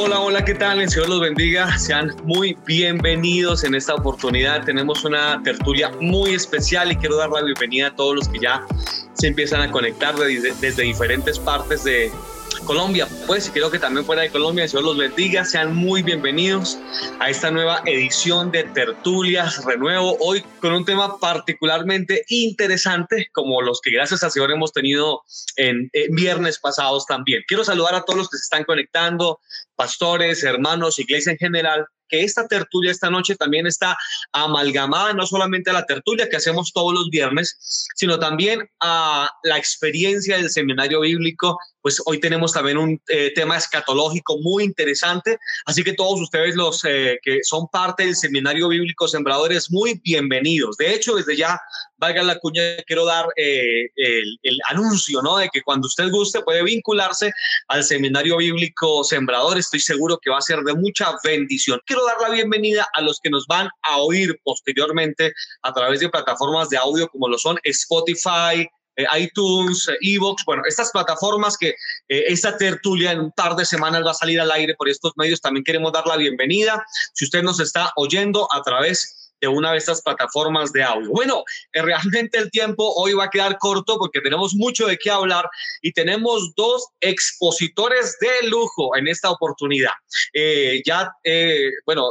Hola, hola, ¿qué tal? El Señor los bendiga. Sean muy bienvenidos en esta oportunidad. Tenemos una tertulia muy especial y quiero dar la bienvenida a todos los que ya se empiezan a conectar desde, desde diferentes partes de, Colombia, pues, y creo que también fuera de Colombia, el Señor los bendiga, sean muy bienvenidos a esta nueva edición de Tertulias Renuevo, hoy con un tema particularmente interesante, como los que gracias al Señor hemos tenido en, en viernes pasados también. Quiero saludar a todos los que se están conectando, pastores, hermanos, iglesia en general, que esta tertulia esta noche también está amalgamada no solamente a la tertulia que hacemos todos los viernes, sino también a la experiencia del seminario bíblico. Pues hoy tenemos también un eh, tema escatológico muy interesante, así que todos ustedes los eh, que son parte del seminario bíblico Sembradores, muy bienvenidos. De hecho, desde ya, valga la cuña, quiero dar eh, el, el anuncio, ¿no? De que cuando usted guste puede vincularse al seminario bíblico Sembradores. Estoy seguro que va a ser de mucha bendición. Quiero dar la bienvenida a los que nos van a oír posteriormente a través de plataformas de audio como lo son Spotify, eh, iTunes, Evox, bueno, estas plataformas que eh, esta tertulia en un par de semanas va a salir al aire por estos medios, también queremos dar la bienvenida. Si usted nos está oyendo a través de una de estas plataformas de audio. Bueno, eh, realmente el tiempo hoy va a quedar corto porque tenemos mucho de qué hablar y tenemos dos expositores de lujo en esta oportunidad. Eh, ya, eh, bueno,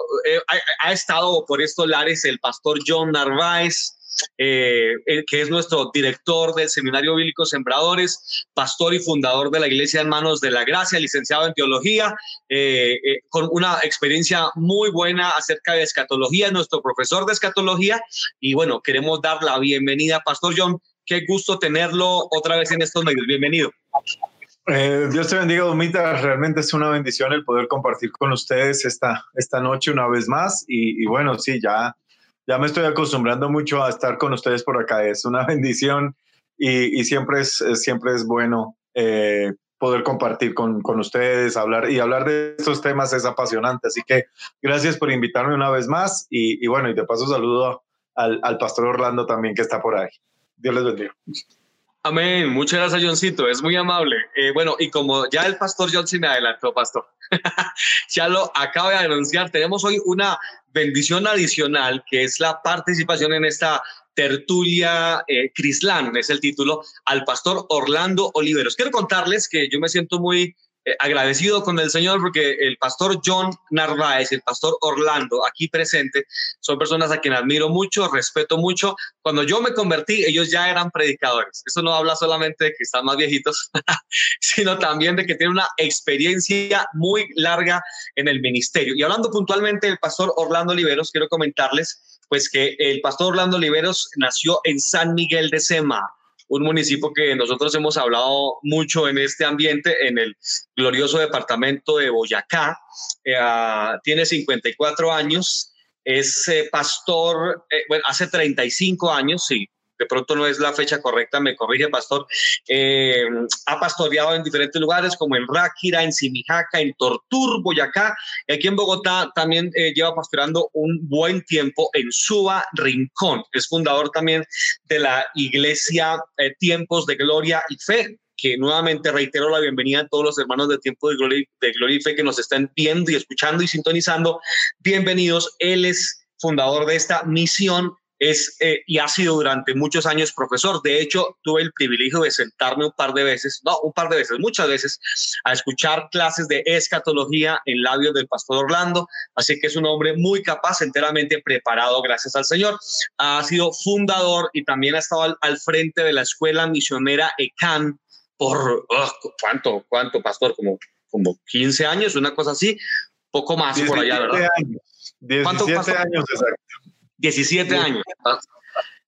ha, ha, estado por estos lares el pastor John Narváez, eh, que es nuestro director del Seminario Bíblico Sembradores, pastor y fundador de la Iglesia Hermanos de la Gracia, licenciado en teología, eh, eh, con una experiencia muy buena acerca de escatología, nuestro profesor de escatología. Y bueno, queremos dar la bienvenida, Pastor John. Qué gusto tenerlo otra vez en estos medios. Bienvenido. Dios te bendiga, Domita. Realmente es una bendición el poder compartir con ustedes esta, esta noche una vez más. Y, y bueno, sí, ya ya me estoy acostumbrando mucho a estar con ustedes por acá. Es una bendición y, y siempre, es, siempre es bueno eh, poder compartir con, con, ustedes, hablar y hablar de estos temas es apasionante. Así que gracias por invitarme una vez más y, y bueno, y de paso saludo al, al, pastor Orlando también que está por ahí. Dios les bendiga. Amén. Muchas gracias, Johncito. Es muy amable. Eh, bueno, y como ya el pastor John se me adelantó, pastor, ya lo acabo de anunciar, tenemos hoy una bendición adicional que es la participación en esta tertulia eh, Crislán, es el título, al pastor Orlando Oliveros. Quiero contarles que yo me siento muy agradecido con el Señor porque el pastor John Narváez, el pastor Orlando, aquí presente, son personas a quienes admiro mucho, respeto mucho. Cuando yo me convertí, ellos ya eran predicadores. Eso no habla solamente de que están más viejitos, sino también de que tienen una experiencia muy larga en el ministerio. Y hablando puntualmente del pastor Orlando Oliveros, quiero comentarles pues que el pastor Orlando Oliveros nació en San Miguel de Sema, un municipio que nosotros hemos hablado mucho en este ambiente, en el glorioso departamento de Boyacá. Eh, tiene 54 años, es eh, pastor, eh, bueno, hace 35 años, sí, de pronto no es la fecha correcta, me corrige, pastor, eh, ha pastoreado en diferentes lugares como en Ráquira, en Simijaca, en Tortur, Boyacá, aquí en Bogotá también eh, lleva pastoreando un buen tiempo en Suba Rincón. Es fundador también de la iglesia eh, Tiempos de Gloria y Fe, que nuevamente reitero la bienvenida a todos los hermanos de Tiempo de Gloria, de Gloria y Fe que nos están viendo y escuchando y sintonizando. Bienvenidos. Él es fundador de esta misión es eh, y ha sido durante muchos años profesor. De hecho, tuve el privilegio de sentarme un par de veces, no, un par de veces, muchas veces, a escuchar clases de escatología en labios del pastor Orlando. Así que es un hombre muy capaz, enteramente preparado, gracias al Señor. Ha sido fundador y también ha estado al, al frente de la escuela misionera ECAN por, oh, ¿cuánto, cuánto, pastor? Como, como 15 años, una cosa así, poco más por allá, ¿verdad? Años. 17 años, exacto. 17 años.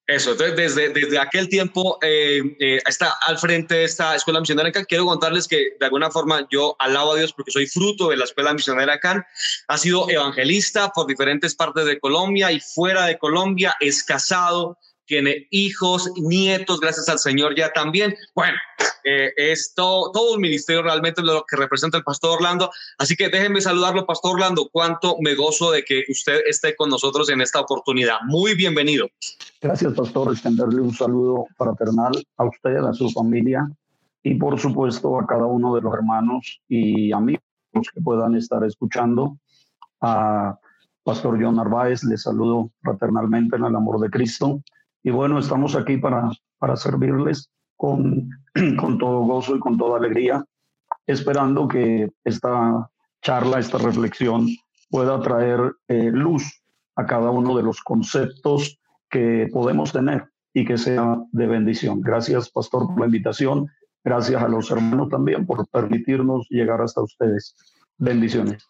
Eso, entonces desde, desde aquel tiempo eh, eh, está al frente de esta escuela misionera acá. Quiero contarles que de alguna forma yo alabo a Dios porque soy fruto de la escuela misionera acá. Ha sido evangelista por diferentes partes de Colombia y fuera de Colombia, es casado, tiene hijos, nietos, gracias al Señor ya también. Bueno, eh, es todo, todo un ministerio realmente lo que representa el pastor Orlando. Así que déjenme saludarlo, pastor Orlando. Cuánto me gozo de que usted esté con nosotros en esta oportunidad. Muy bienvenido. Gracias, pastor. Extenderle un saludo fraternal a usted, a su familia y por supuesto a cada uno de los hermanos y amigos que puedan estar escuchando. A Pastor John Narváez, les saludo fraternalmente en el amor de Cristo. Y bueno, estamos aquí para, para servirles con, con todo gozo y con toda alegría, esperando que esta charla, esta reflexión pueda traer eh, luz a cada uno de los conceptos que podemos tener y que sea de bendición. Gracias, Pastor, por la invitación. Gracias a los hermanos también por permitirnos llegar hasta ustedes. Bendiciones.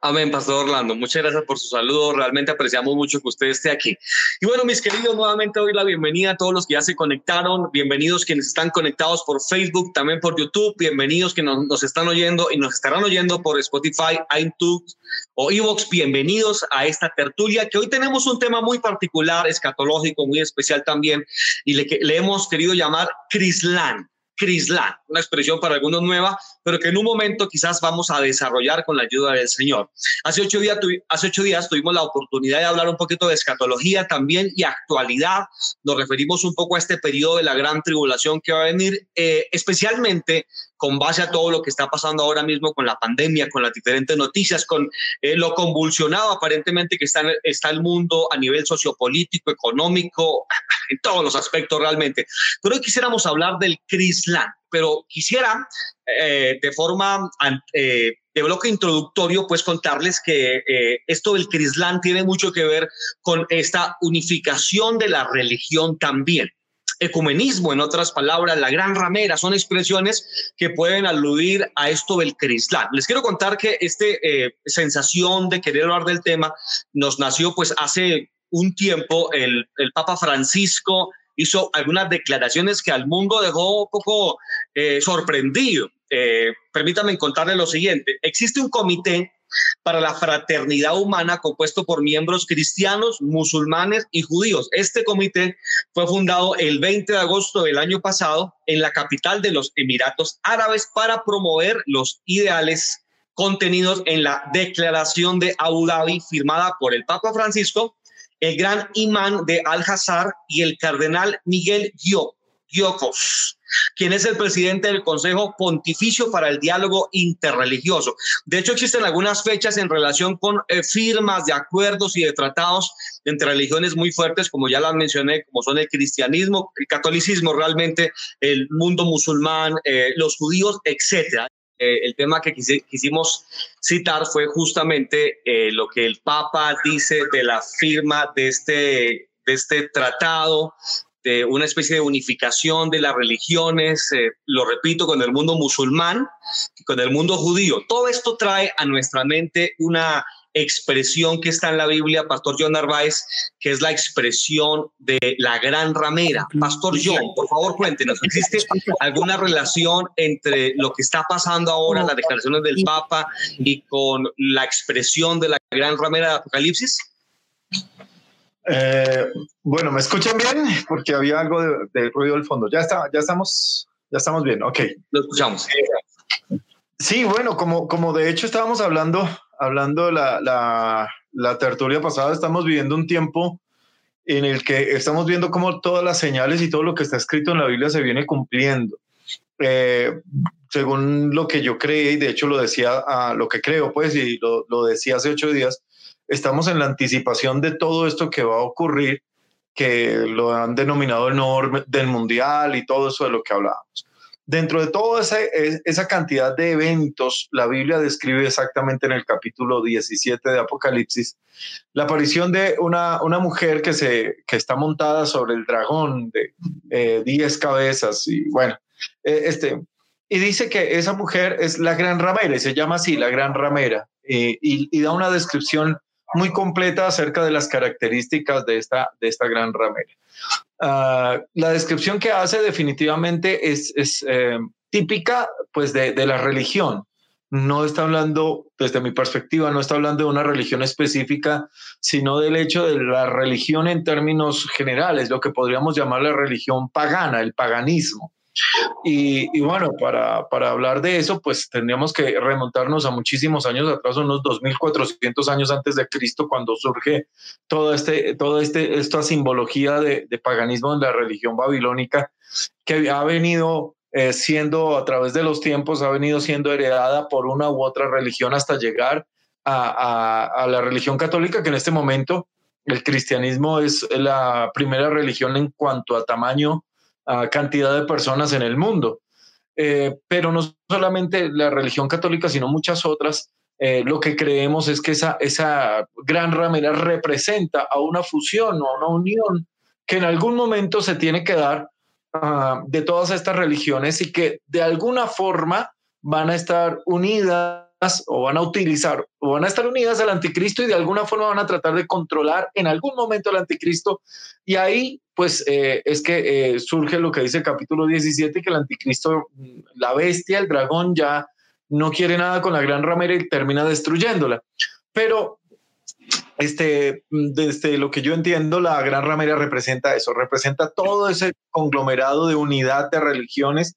Amén, Pastor Orlando. Muchas gracias por su saludo. Realmente apreciamos mucho que usted esté aquí. Y bueno, mis queridos, nuevamente doy la bienvenida a todos los que ya se conectaron. Bienvenidos quienes están conectados por Facebook, también por YouTube. Bienvenidos que nos, están oyendo y nos estarán oyendo por Spotify, iTunes o Evox. Bienvenidos a esta tertulia que hoy tenemos un tema muy particular, escatológico, muy especial también, y le, le hemos querido llamar Crislán. Crislán, una expresión para algunos nueva, pero que en un momento quizás vamos a desarrollar con la ayuda del Señor. Hace ocho, días, hace ocho días tuvimos la oportunidad de hablar un poquito de escatología también y actualidad. Nos referimos un poco a este periodo de la gran tribulación que va a venir, eh, especialmente con base a todo lo que está pasando ahora mismo con la pandemia, con las diferentes noticias, con eh, lo convulsionado aparentemente que está, el mundo a nivel sociopolítico, económico, en todos los aspectos realmente. Pero hoy quisiéramos hablar del Crislan, pero quisiera eh, de forma eh, de bloque introductorio, pues contarles que esto del Crislan tiene mucho que ver con esta unificación de la religión también ecumenismo, en otras palabras, la gran ramera, son expresiones que pueden aludir a esto del crislán. Les quiero contar que esta eh, sensación de querer hablar del tema nos nació pues hace un tiempo, el, Papa Francisco hizo algunas declaraciones que al mundo dejó un poco eh, sorprendido. Eh, permítanme contarles lo siguiente. Existe un comité para la fraternidad humana compuesto por miembros cristianos, musulmanes y judíos. Este comité fue fundado el 20 de agosto del año pasado en la capital de los Emiratos Árabes para promover los ideales contenidos en la declaración de Abu Dhabi firmada por el Papa Francisco, el gran imán de Al-Hazar y el cardenal Miguel Giocos quien es el presidente del Consejo Pontificio para el Diálogo Interreligioso. De hecho, existen algunas fechas en relación con eh, firmas de acuerdos y de tratados entre religiones muy fuertes, como ya las mencioné, como son el cristianismo, el catolicismo, realmente el mundo musulmán, eh, los judíos, etcétera. Eh, el tema que quisimos citar fue justamente lo que el Papa dice de la firma de este, de este tratado de una especie de unificación de las religiones, eh, lo repito, con el mundo musulmán con el mundo judío. Todo esto trae a nuestra mente una expresión que está en la Biblia, Pastor John Narváez, que es la expresión de la gran ramera. Pastor John, por favor cuéntenos, ¿existe alguna relación entre lo que está pasando ahora, las declaraciones del Papa, y con la expresión de la gran ramera de Apocalipsis? Eh, bueno, ¿me escuchan bien? Porque había algo de, ruido al fondo. Ya está, ya estamos, ya estamos bien. Ok. Lo escuchamos. Sí, bueno, como, como de hecho estábamos hablando, hablando la, la, la tertulia pasada, estamos viviendo un tiempo en el que estamos viendo cómo todas las señales y todo lo que está escrito en la Biblia se viene cumpliendo. Eh, según lo que yo creí, y de hecho lo decía, a lo que creo, pues, y lo, lo decía hace ocho días, estamos en la anticipación de todo esto que va a ocurrir, que lo han denominado el nuevo del mundial y todo eso de lo que hablábamos. Dentro de toda esa cantidad de eventos, la Biblia describe exactamente en el capítulo 17 de Apocalipsis la aparición de una, una mujer que, se, que está montada sobre el dragón de 10 eh, cabezas y bueno, eh, este, y dice que esa mujer es la gran ramera, y se llama así, la gran ramera, eh, y, y, da una descripción muy completa acerca de las características de esta, de esta gran ramera. Ah, la descripción que hace definitivamente es, es eh, típica pues de, de, la religión. No está hablando, desde mi perspectiva, no está hablando de una religión específica, sino del hecho de la religión en términos generales, lo que podríamos llamar la religión pagana, el paganismo. Y, bueno, para, para, hablar de eso, pues tendríamos que remontarnos a muchísimos años atrás, unos 2400 años antes de Cristo, cuando surge todo este, todo este, esta simbología de, paganismo en la religión babilónica que ha venido eh, siendo a través de los tiempos, ha venido siendo heredada por una u otra religión hasta llegar a, la religión católica, que en este momento el cristianismo es la primera religión en cuanto a tamaño, a cantidad de personas en el mundo. Eh, pero no solamente la religión católica, sino muchas otras, eh, lo que creemos es que esa, esa gran ramera representa a una fusión o a una unión que en algún momento se tiene que dar ah, de todas estas religiones y que de alguna forma van a estar unidas o van a utilizar o van a estar unidas al anticristo y de alguna forma van a tratar de controlar en algún momento al anticristo. Y ahí pues eh, es que eh, surge lo que dice el capítulo 17, que el anticristo, la bestia, el dragón ya no quiere nada con la gran ramera y termina destruyéndola. Pero este, desde lo que yo entiendo, la gran ramera representa eso, representa todo ese conglomerado de unidad de religiones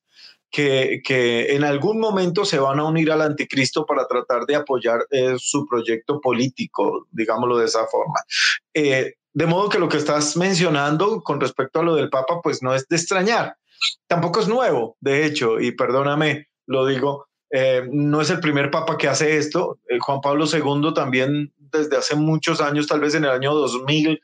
que, en algún momento se van a unir al anticristo para tratar de apoyar eh, su proyecto político, digámoslo de esa forma. Eh, de modo que lo que estás mencionando con respecto a lo del Papa, pues no es de extrañar. Tampoco es nuevo, de hecho, y perdóname, lo digo, eh, no es el primer Papa que hace esto. Juan Pablo II también desde hace muchos años, tal vez en el año 2000,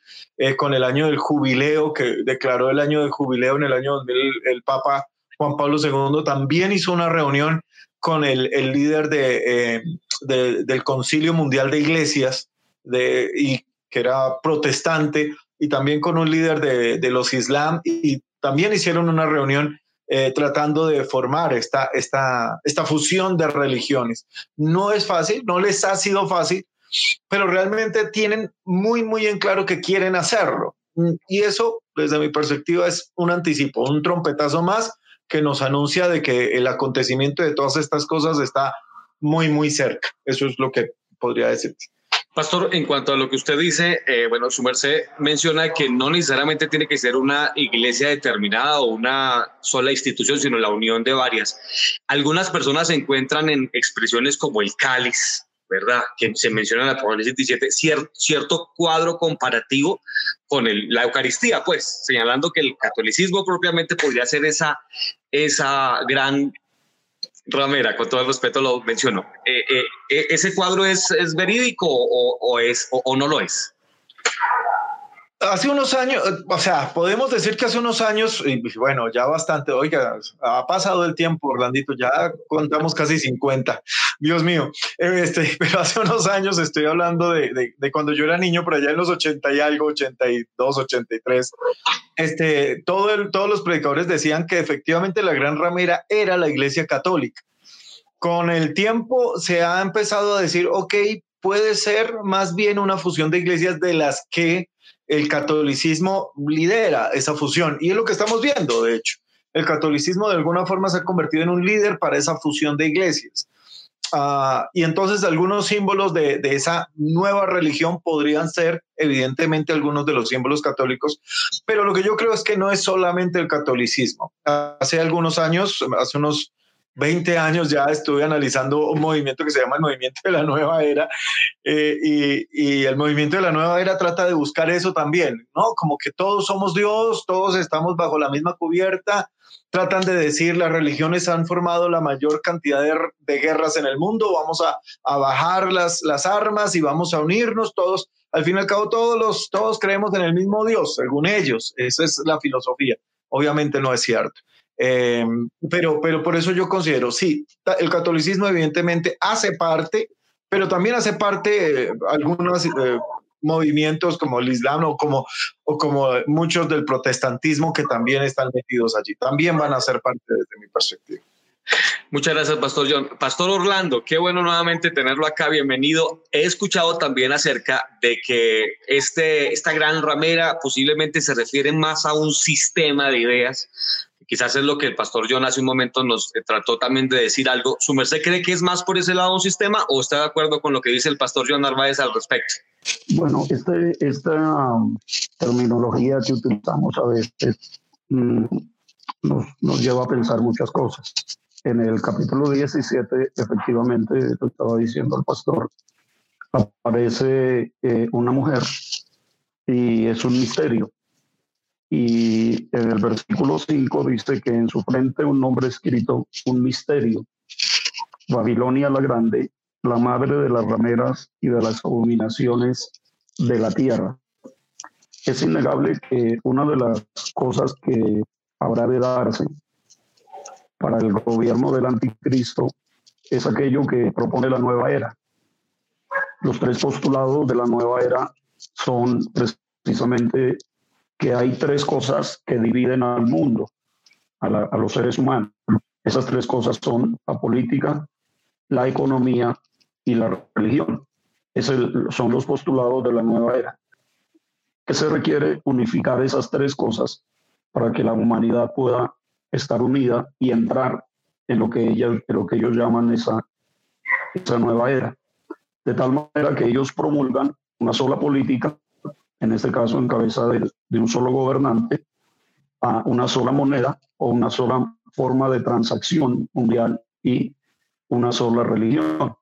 con el año del jubileo, que declaró el año del jubileo en el año 2000, el Papa Juan Pablo II también hizo una reunión con el, líder eh, de, del Concilio Mundial de Iglesias, de, y, que era protestante, y también con un líder de, los Islam, y también hicieron una reunión eh, tratando de formar esta, esta, esta fusión de religiones. No es fácil, no les ha sido fácil, pero realmente tienen muy, muy en claro que quieren hacerlo. Y eso, desde mi perspectiva, es un anticipo, un trompetazo más que nos anuncia de que el acontecimiento de todas estas cosas está muy, muy cerca. Eso es lo que podría decir. Pastor, en cuanto a lo que usted dice, eh, bueno, su merced menciona que no necesariamente tiene que ser una iglesia determinada o una sola institución, sino la unión de varias. Algunas personas se encuentran en expresiones como el cáliz, ¿verdad? Que se menciona en Apocalipsis 17, cierto cuadro comparativo con la Eucaristía, pues, señalando que el catolicismo propiamente podría ser esa, esa gran ramera, con todo el respeto lo menciono. Eh, eh, eh, ¿Ese cuadro es, es verídico o, es, o no lo es? Hace unos años, o sea, podemos decir que hace unos años, y bueno, ya bastante, oiga, ha pasado el tiempo, Orlandito, ya contamos casi 50, Dios mío, este, pero hace unos años estoy hablando de, de, cuando yo era niño, por allá en los 80 y algo, 82, 83, este, todo el, todos los predicadores decían que efectivamente la Gran Ramera era la Iglesia Católica. Con el tiempo se ha empezado a decir, ok, puede ser más bien una fusión de iglesias de las que el catolicismo lidera esa fusión. Y es lo que estamos viendo, de hecho. El catolicismo de alguna forma se ha convertido en un líder para esa fusión de iglesias. Ah, y entonces algunos símbolos de, esa nueva religión podrían ser evidentemente algunos de los símbolos católicos, pero lo que yo creo es que no es solamente el catolicismo. Hace algunos años, hace unos 20 años ya estuve analizando un movimiento que se llama el movimiento de la nueva era eh, y, el movimiento de la nueva era trata de buscar eso también, ¿no? Como que todos somos Dios, todos estamos bajo la misma cubierta, tratan de decir las religiones han formado la mayor cantidad de, guerras en el mundo, vamos a, bajar las, armas y vamos a unirnos todos. Al fin y al cabo todos, los, todos creemos en el mismo Dios, según ellos, esa es la filosofía. Obviamente no es cierto. Eh, pero, pero por eso yo considero, sí, el catolicismo evidentemente hace parte, pero también hace parte algunos eh, movimientos como el Islam o como, o como muchos del protestantismo que también están metidos allí. También van a ser parte desde mi perspectiva. Muchas gracias, Pastor John. Pastor Orlando, qué bueno nuevamente tenerlo acá. Bienvenido. He escuchado también acerca de que este, esta gran ramera posiblemente se refiere más a un sistema de ideas, quizás es lo que el pastor John hace un momento nos eh, trató también de decir algo. ¿Su merced cree que es más por ese lado un sistema o está de acuerdo con lo que dice el pastor John Narváez al respecto? Bueno, este, esta um, terminología que utilizamos a veces mm, nos, lleva a pensar muchas cosas. En el capítulo 17, efectivamente, lo estaba diciendo el pastor, aparece eh, una mujer y es un misterio Y en el versículo 5 dice que en su frente un nombre escrito, un misterio. Babilonia la grande, la madre de las rameras y de las abominaciones de la tierra. Es innegable que una de las cosas que habrá de darse para el gobierno del anticristo es aquello que propone la nueva era. Los tres postulados de la nueva era son precisamente que hay tres cosas que dividen al mundo, a, los seres humanos. Esas tres cosas son la política, la economía y la religión. Esos son los postulados de la nueva era. Que se requiere unificar esas tres cosas para que la humanidad pueda estar unida y entrar en lo que, ellos, lo que ellos llaman esa, esa nueva era. De tal manera que ellos promulgan una sola política, en este caso en cabeza de, de un solo gobernante, a una sola moneda o una sola forma de transacción mundial y una sola religión.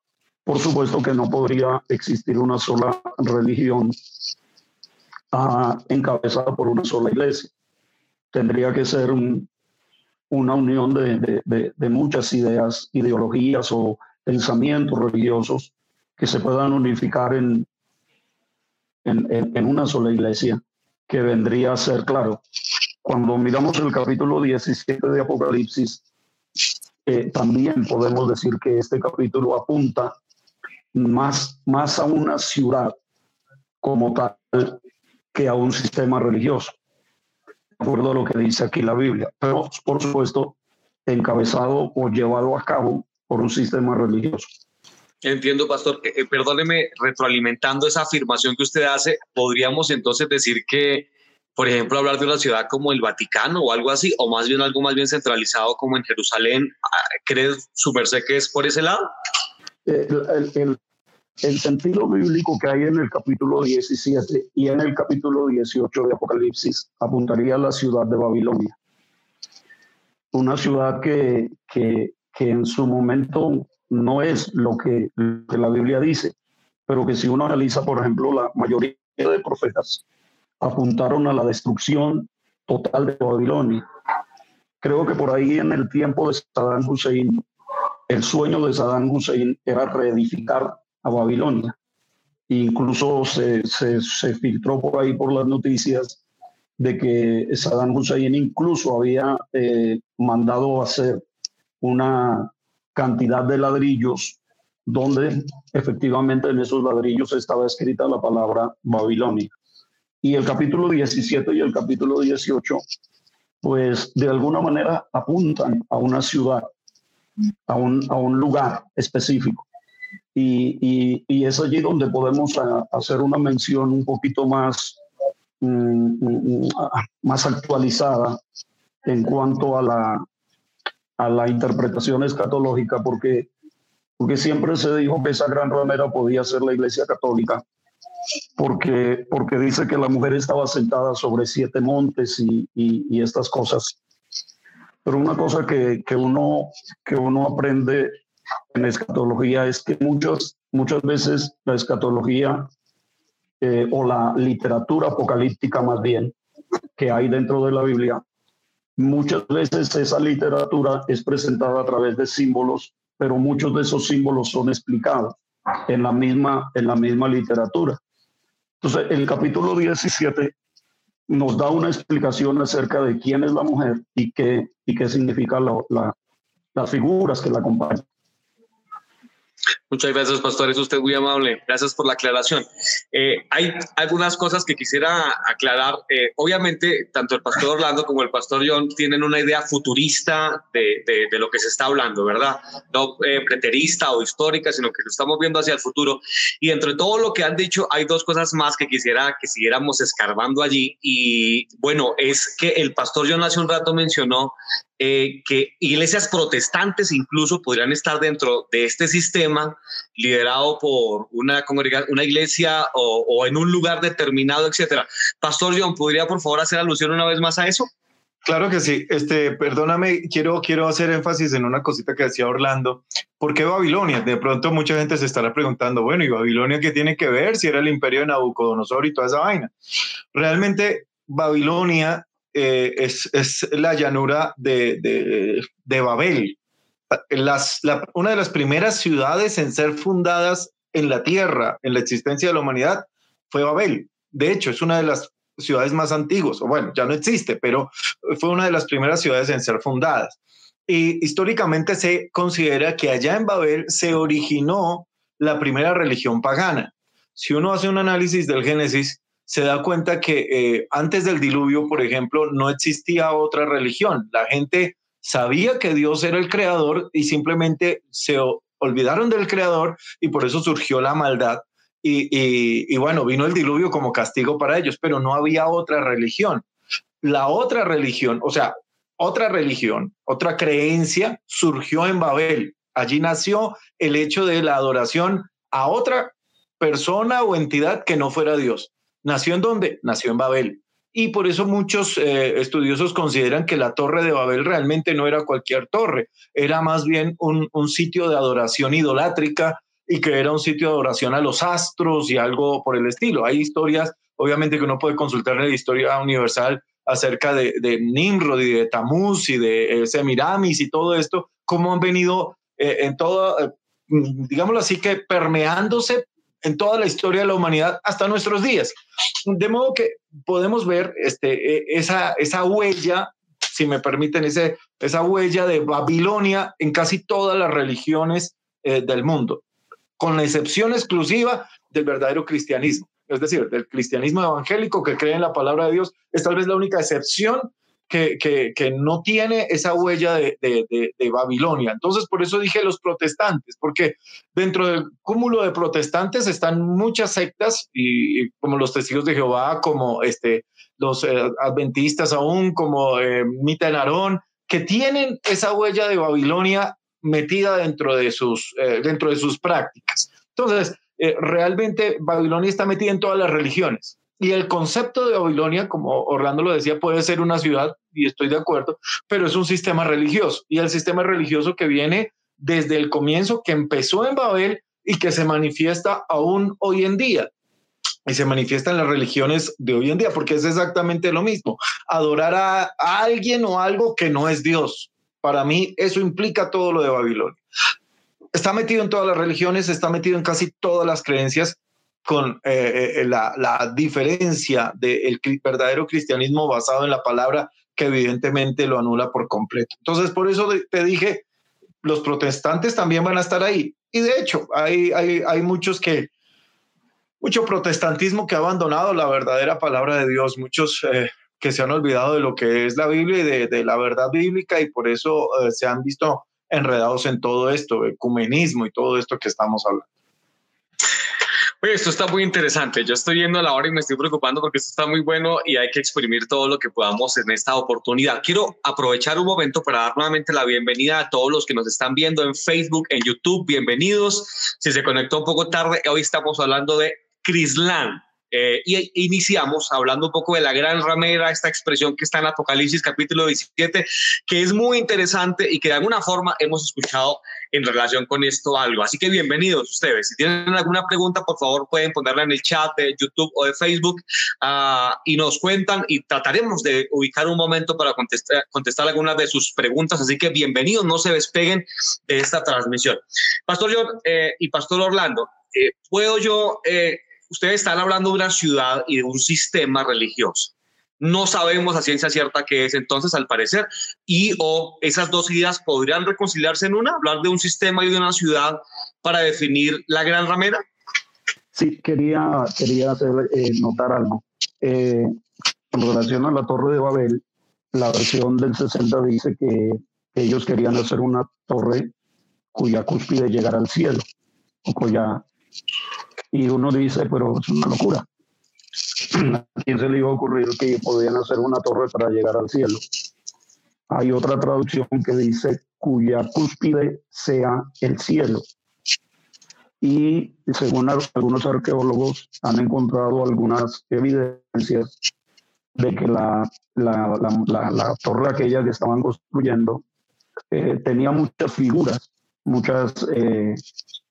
Por supuesto que no podría existir una sola religión uh, encabezada por una sola iglesia. Tendría que ser un, una unión de, de, muchas ideas, ideologías o pensamientos religiosos que se puedan unificar en, en, en, una sola iglesia, que vendría a ser claro. Cuando miramos el capítulo 17 de Apocalipsis, eh, también podemos decir que este capítulo apunta más, más a una ciudad como tal que a un sistema religioso de acuerdo a lo que dice aquí la Biblia, pero por supuesto encabezado o llevado a cabo por un sistema religioso. Entiendo, pastor. Eh, perdóneme, retroalimentando esa afirmación que usted hace, podríamos entonces decir que, por ejemplo, hablar de una ciudad como el Vaticano o algo así, o más bien algo más bien centralizado como en Jerusalén, ah, ¿cree su merced que es por ese lado? Eh, el, el sentido bíblico que hay en el capítulo 17 y en el capítulo 18 de Apocalipsis apuntaría a la ciudad de Babilonia. Una ciudad que, que, que en su momento no es lo que, la Biblia dice, pero que si uno analiza, por ejemplo, la mayoría de profetas apuntaron a la destrucción total de Babilonia. Creo que por ahí en el tiempo de Saddam Hussein, el sueño de Saddam Hussein era reedificar a Babilonia. Incluso se, filtró por ahí por las noticias de que Saddam Hussein incluso había eh, mandado hacer una cantidad de ladrillos donde efectivamente en esos ladrillos estaba escrita la palabra Babilonia. Y el capítulo 17 y el capítulo 18, pues de alguna manera apuntan a una ciudad, a un, a un lugar específico. Y, y, es allí donde podemos ah, hacer una mención un poquito más, mm, mm, mm, ah, más actualizada en cuanto a la, a la interpretación escatológica, porque, porque siempre se dijo que esa gran ramera podía ser la Iglesia Católica, porque, porque dice que la mujer estaba sentada sobre siete montes y, y, estas cosas. Pero una cosa que, que, uno, que uno aprende en escatología es que muchas, muchas veces la escatología eh, o la literatura apocalíptica más bien que hay dentro de la Biblia, muchas veces esa literatura es presentada a través de símbolos, pero muchos de esos símbolos son explicados en la misma, en la misma literatura. Entonces, el capítulo 17 nos da una explicación acerca de quién es la mujer y qué, y qué significa la, las figuras que la acompañan. Muchas gracias, pastor. Es usted muy amable. Gracias por la aclaración. Eh, hay algunas cosas que quisiera aclarar. Eh, obviamente, tanto el pastor Orlando como el pastor John tienen una idea futurista de, de, lo que se está hablando, ¿verdad? No eh, preterista o histórica, sino que lo estamos viendo hacia el futuro. Y entre todo lo que han dicho, hay dos cosas más que quisiera que siguiéramos escarbando allí. Y bueno, es que el pastor John hace un rato mencionó eh, que iglesias protestantes incluso podrían estar dentro de este sistema liderado por una una iglesia o, en un lugar determinado, etcétera. Pastor John, ¿podría por favor hacer alusión una vez más a eso? Claro que sí. Este, perdóname, quiero, quiero hacer énfasis en una cosita que decía Orlando. ¿Por qué Babilonia? De pronto mucha gente se estará preguntando, bueno, ¿y Babilonia qué tiene que ver si era el imperio de Nabucodonosor y toda esa vaina? Realmente Babilonia eh, es, es, la llanura de, de, Babel. Las, la, una de las primeras ciudades en ser fundadas en la tierra, en la existencia de la humanidad, fue Babel. De hecho, es una de las ciudades más antiguas, o bueno, ya no existe, pero fue una de las primeras ciudades en ser fundadas. Y históricamente se considera que allá en Babel se originó la primera religión pagana. Si uno hace un análisis del Génesis, se da cuenta que eh, antes del diluvio, por ejemplo, no existía otra religión. La gente sabía que Dios era el creador y simplemente se olvidaron del creador y por eso surgió la maldad. Y, y, bueno, vino el diluvio como castigo para ellos, pero no había otra religión. La otra religión, o sea, otra religión, otra creencia surgió en Babel. Allí nació el hecho de la adoración a otra persona o entidad que no fuera Dios. ¿Nació en dónde? Nació en Babel. Y por eso muchos eh, estudiosos consideran que la torre de Babel realmente no era cualquier torre, era más bien un, un sitio de adoración idolátrica y que era un sitio de adoración a los astros y algo por el estilo. Hay historias, obviamente que uno puede consultar en la historia universal acerca de, Nimrod y de Tamuz y de eh, Semiramis y todo esto, cómo han venido eh, en todo, eh, digámoslo así, que permeándose en toda la historia de la humanidad hasta nuestros días. De modo que podemos ver este, e, esa, huella, si me permiten, esa huella de Babilonia en casi todas las religiones del mundo con la excepción exclusiva del verdadero cristianismo, es decir, del cristianismo evangélico que cree en la palabra de Dios, es tal vez la única excepción que, no tiene esa huella de, Babilonia. Entonces, por eso dije los protestantes, porque dentro del cúmulo de protestantes están muchas sectas, y, como los testigos de Jehová, como este, los eh, adventistas aún, como eh, Mita en Aarón, que tienen esa huella de Babilonia metida dentro de sus, eh, dentro de sus prácticas. Entonces, eh, realmente Babilonia está metida en todas las religiones. Y el concepto de Babilonia, como Orlando lo decía, puede ser una ciudad, y estoy de acuerdo, pero es un sistema religioso. Y el sistema religioso que viene desde el comienzo, que empezó en Babel y que se manifiesta aún hoy en día. Y se manifiesta en las religiones de hoy en día, porque es exactamente lo mismo. Adorar a, alguien o algo que no es Dios. Para mí eso implica todo lo de Babilonia. Está metido en todas las religiones, está metido en casi todas las creencias, con eh, eh, la, la, diferencia del verdadero cristianismo basado en la palabra que evidentemente lo anula por completo. Entonces, por eso te dije, los protestantes también van a estar ahí. Y de hecho, hay, hay, hay muchos que, mucho protestantismo que ha abandonado la verdadera palabra de Dios, muchos eh, que se han olvidado de lo que es la Biblia y de, de la verdad bíblica y por eso se han visto enredados en todo esto, ecumenismo y todo esto que estamos hablando. Esto está muy interesante. Yo estoy viendo la hora y me estoy preocupando porque esto está muy bueno y hay que exprimir todo lo que podamos en esta oportunidad. Quiero aprovechar un momento para dar nuevamente la bienvenida a todos los que nos están viendo en Facebook, en YouTube. Bienvenidos. Si se conectó un poco tarde, hoy estamos hablando de Crislan. Eh, y iniciamos hablando un poco de la gran ramera, esta expresión que está en Apocalipsis capítulo 17, que es muy interesante y que de alguna forma hemos escuchado en relación con esto algo. Así que bienvenidos ustedes. Si tienen alguna pregunta, por favor pueden ponerla en el chat de YouTube o de Facebook uh, y nos cuentan y trataremos de ubicar un momento para contestar, contestar algunas de sus preguntas. Así que bienvenidos, no se despeguen de esta transmisión. Pastor John eh, y Pastor Orlando, eh, ¿puedo yo eh, ustedes están hablando de una ciudad y de un sistema religioso. No sabemos a ciencia cierta qué es entonces, al parecer, y o esas dos ideas podrían reconciliarse en una, hablar de un sistema y de una ciudad para definir la gran ramera. Sí, quería, quería hacer eh, notar algo. Eh, en relación a la Torre de Babel, la versión del 60 dice que ellos querían hacer una torre cuya cúspide llegara al cielo, o cuya y uno dice, pero es una locura. ¿A quién se le iba a ocurrir que podían hacer una torre para llegar al cielo? Hay otra traducción que dice cuya cúspide sea el cielo. Y según algunos arqueólogos han encontrado algunas evidencias de que la, la, la, la torre aquella que estaban construyendo eh, tenía muchas figuras, muchas eh,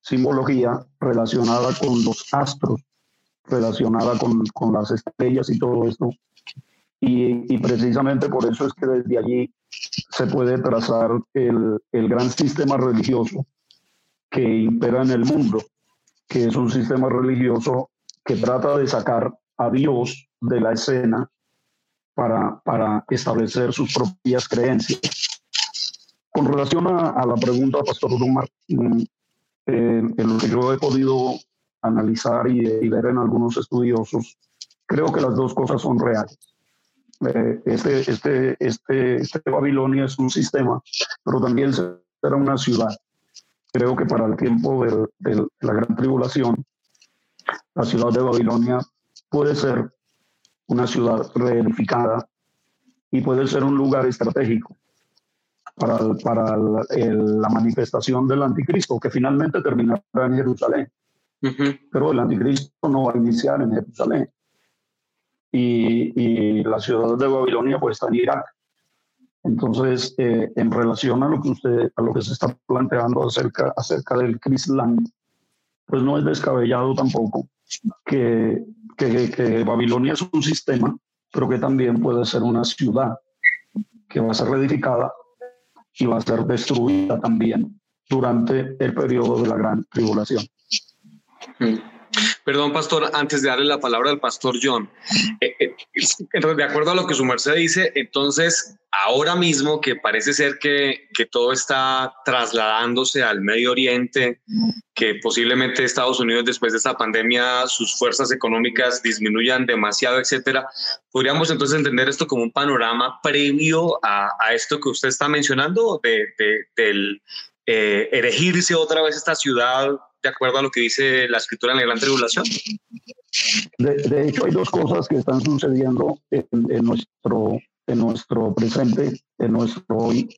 simbología relacionada con los astros, relacionada con, con las estrellas y todo esto. Y, precisamente por eso es que desde allí se puede trazar el, el gran sistema religioso que impera en el mundo, que es un sistema religioso que trata de sacar a Dios de la escena para, para establecer sus propias creencias. Con relación a, la pregunta, Pastor Dumar, mm, eh, en lo que yo he podido analizar y, y, ver en algunos estudiosos, creo que las dos cosas son reales. Eh, este, este, este, este Babilonia es un sistema, pero también será una ciudad. Creo que para el tiempo de la gran tribulación, la ciudad de Babilonia puede ser una ciudad reedificada y puede ser un lugar estratégico para, para la manifestación del anticristo, que finalmente terminará en Jerusalén. Pero el anticristo no va a iniciar en Jerusalén. Y, y la ciudad de Babilonia pues está en Irak. Entonces, eh, en relación a lo que usted, a lo que se está planteando acerca, acerca del Crislán, pues no es descabellado tampoco que, que, Babilonia es un sistema, pero que también puede ser una ciudad que va a ser reedificada y va a ser destruida también durante el periodo de la gran tribulación. Mm. Perdón, pastor, antes de darle la palabra al pastor John, eh, eh, de acuerdo a lo que su merced dice, entonces ahora mismo que parece ser que, que todo está trasladándose al Medio Oriente, que posiblemente Estados Unidos después de esta pandemia sus fuerzas económicas disminuyan demasiado, etcétera, podríamos entonces entender esto como un panorama previo a, esto que usted está mencionando, de, del eh, erigirse otra vez esta ciudad de acuerdo a lo que dice la escritura en la Gran Tribulación? De, hecho, hay dos cosas que están sucediendo en, nuestro, en nuestro presente, en nuestro hoy.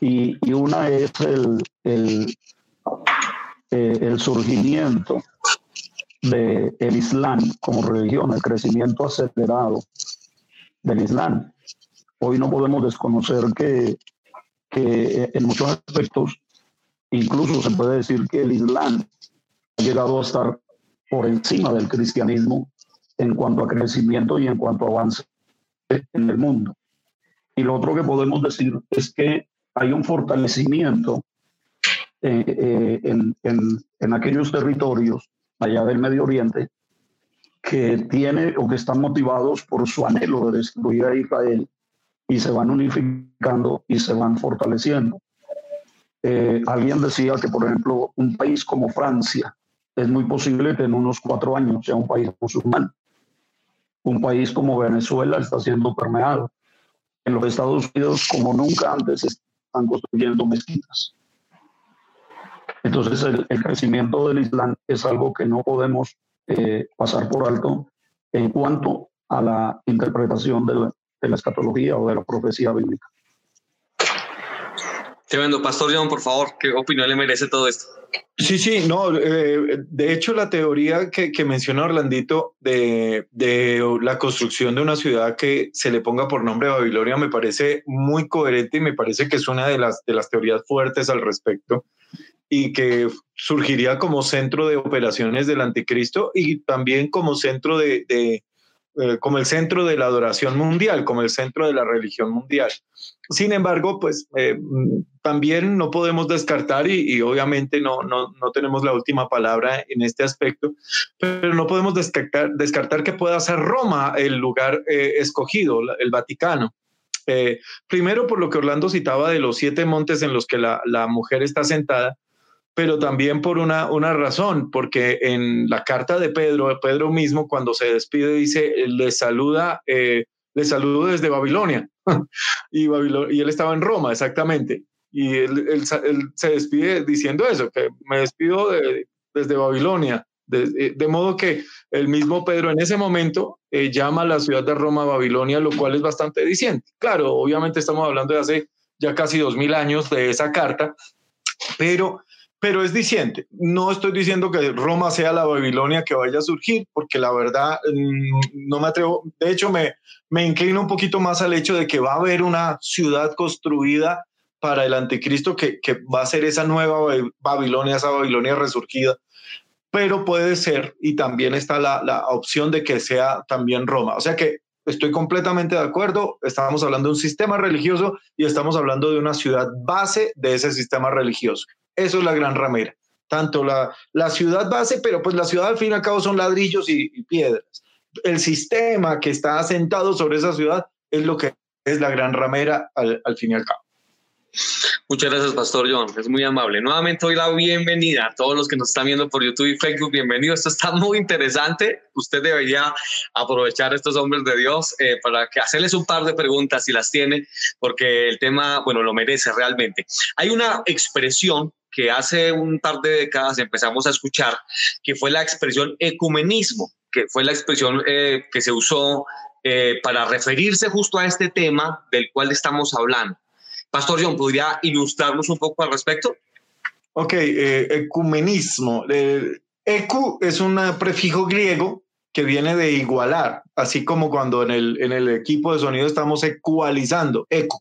Y, una es el, el, eh, surgimiento del el Islam como religión, el crecimiento acelerado del Islam. Hoy no podemos desconocer que, que en muchos aspectos Incluso se puede decir que el Islam ha llegado a estar por encima del cristianismo en cuanto a crecimiento y en cuanto a avance en el mundo. Y lo otro que podemos decir es que hay un fortalecimiento eh, eh, en, en, aquellos territorios allá del Medio Oriente que tiene o que están motivados por su anhelo de destruir a Israel y se van unificando y se van fortaleciendo. Eh, alguien decía que, por ejemplo, un país como Francia es muy posible que en unos cuatro años sea un país musulmán. Un país como Venezuela está siendo permeado. En los Estados Unidos, como nunca antes, están construyendo mezquitas. Entonces, el, crecimiento del Islam es algo que no podemos eh, pasar por alto en cuanto a la interpretación de la escatología o de la profecía bíblica. Tremendo. Pastor John, por favor, ¿qué opinión le merece todo esto? Sí, sí, no, eh, de hecho la teoría que, que menciona Orlandito de, de, la construcción de una ciudad que se le ponga por nombre Babilonia me parece muy coherente y me parece que es una de las, de las teorías fuertes al respecto y que surgiría como centro de operaciones del anticristo y también como centro de, de eh, como el centro de la adoración mundial, como el centro de la religión mundial. Sin embargo, pues eh, también no podemos descartar y, obviamente no, no, no, tenemos la última palabra en este aspecto, pero no podemos descartar, descartar que pueda ser Roma el lugar eh, escogido, el Vaticano. primero, por lo que Orlando citaba de los siete montes en los que la, la mujer está sentada, pero también por una, una razón, porque en la carta de Pedro, Pedro mismo cuando se despide dice, le saluda, eh, le saludo desde Babilonia. y, y él estaba en Roma, exactamente. Y él, se despide diciendo eso, que me despido desde Babilonia. De, modo que el mismo Pedro en ese momento eh, llama a la ciudad de Roma Babilonia, lo cual es bastante diciente. Claro, obviamente estamos hablando de hace ya casi dos mil años de esa carta, pero pero es diciente. No estoy diciendo que Roma sea la Babilonia que vaya a surgir, porque la verdad mm, no me atrevo. De hecho, me, me inclino un poquito más al hecho de que va a haber una ciudad construida para el anticristo que, que va a ser esa nueva Babilonia, esa Babilonia resurgida. Pero puede ser, y también está la, la opción de que sea también Roma. O sea que estoy completamente de acuerdo. Estábamos hablando de un sistema religioso y estamos hablando de una ciudad base de ese sistema religioso. Eso es la gran ramera. Tanto la, la ciudad base, pero pues la ciudad al fin y al cabo son ladrillos y, y piedras. El sistema que está asentado sobre esa ciudad es lo que es la gran ramera al, al fin y al cabo. Muchas gracias, Pastor John. Es muy amable. Nuevamente doy la bienvenida a todos los que nos están viendo por YouTube y Facebook. Bienvenido. Esto está muy interesante. Usted debería aprovechar estos hombres de Dios eh, para que hacerles un par de preguntas si las tiene, porque el tema, bueno, lo merece realmente. Hay una expresión que hace un par de décadas empezamos a escuchar, que fue la expresión ecumenismo, que fue la expresión eh, que se usó eh, para referirse justo a este tema del cual estamos hablando. Pastor John, ¿podría ilustrarnos un poco al respecto? Ok, eh, ecumenismo. Ecu es un prefijo griego que viene de igualar, así como cuando en el, en el equipo de sonido estamos ecualizando, ecu,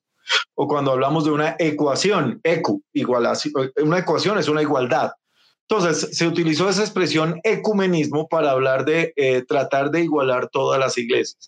o cuando hablamos de una ecuación, ecu, igualación, una ecuación es una igualdad. Entonces, se utilizó esa expresión ecumenismo para hablar de eh, tratar de igualar todas las iglesias,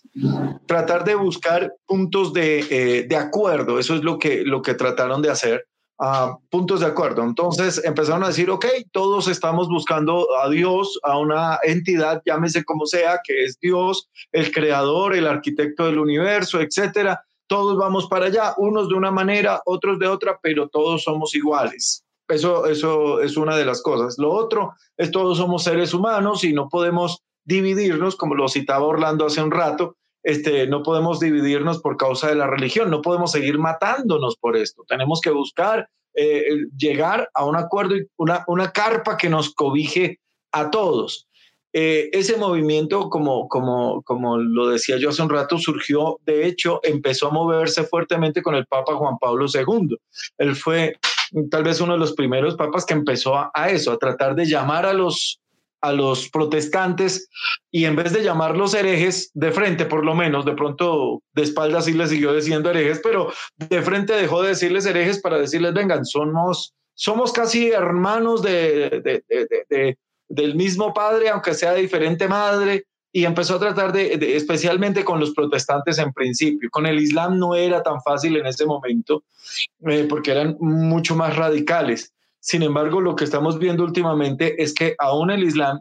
tratar de buscar puntos de, eh, de acuerdo, eso es lo que, lo que trataron de hacer, uh, puntos de acuerdo. Entonces empezaron a decir, ok, todos estamos buscando a Dios, a una entidad, llámese como sea, que es Dios, el creador, el arquitecto del universo, etcétera. Todos vamos para allá, unos de una manera, otros de otra, pero todos somos iguales. Eso, eso es una de las cosas. Lo otro es todos somos seres humanos y no podemos dividirnos, como lo citaba Orlando hace un rato, este, no podemos dividirnos por causa de la religión, no podemos seguir matándonos por esto. Tenemos que buscar eh, llegar a un acuerdo una, una carpa que nos cobije a todos. Eh, ese movimiento, como, como, como lo decía yo hace un rato, surgió, de hecho, empezó a moverse fuertemente con el Papa Juan Pablo II. Él fue tal vez uno de los primeros papas que empezó a, eso, a tratar de llamar a los, a los protestantes y en vez de llamarlos herejes de frente, por lo menos, de pronto de espaldas sí les siguió diciendo herejes, pero de frente dejó de decirles herejes para decirles, vengan, somos, somos casi hermanos de, del mismo padre, aunque sea de diferente madre, y empezó a tratar de, especialmente con los protestantes en principio. Con el Islam no era tan fácil en ese momento eh, porque eran mucho más radicales. Sin embargo, lo que estamos viendo últimamente es que aún el Islam,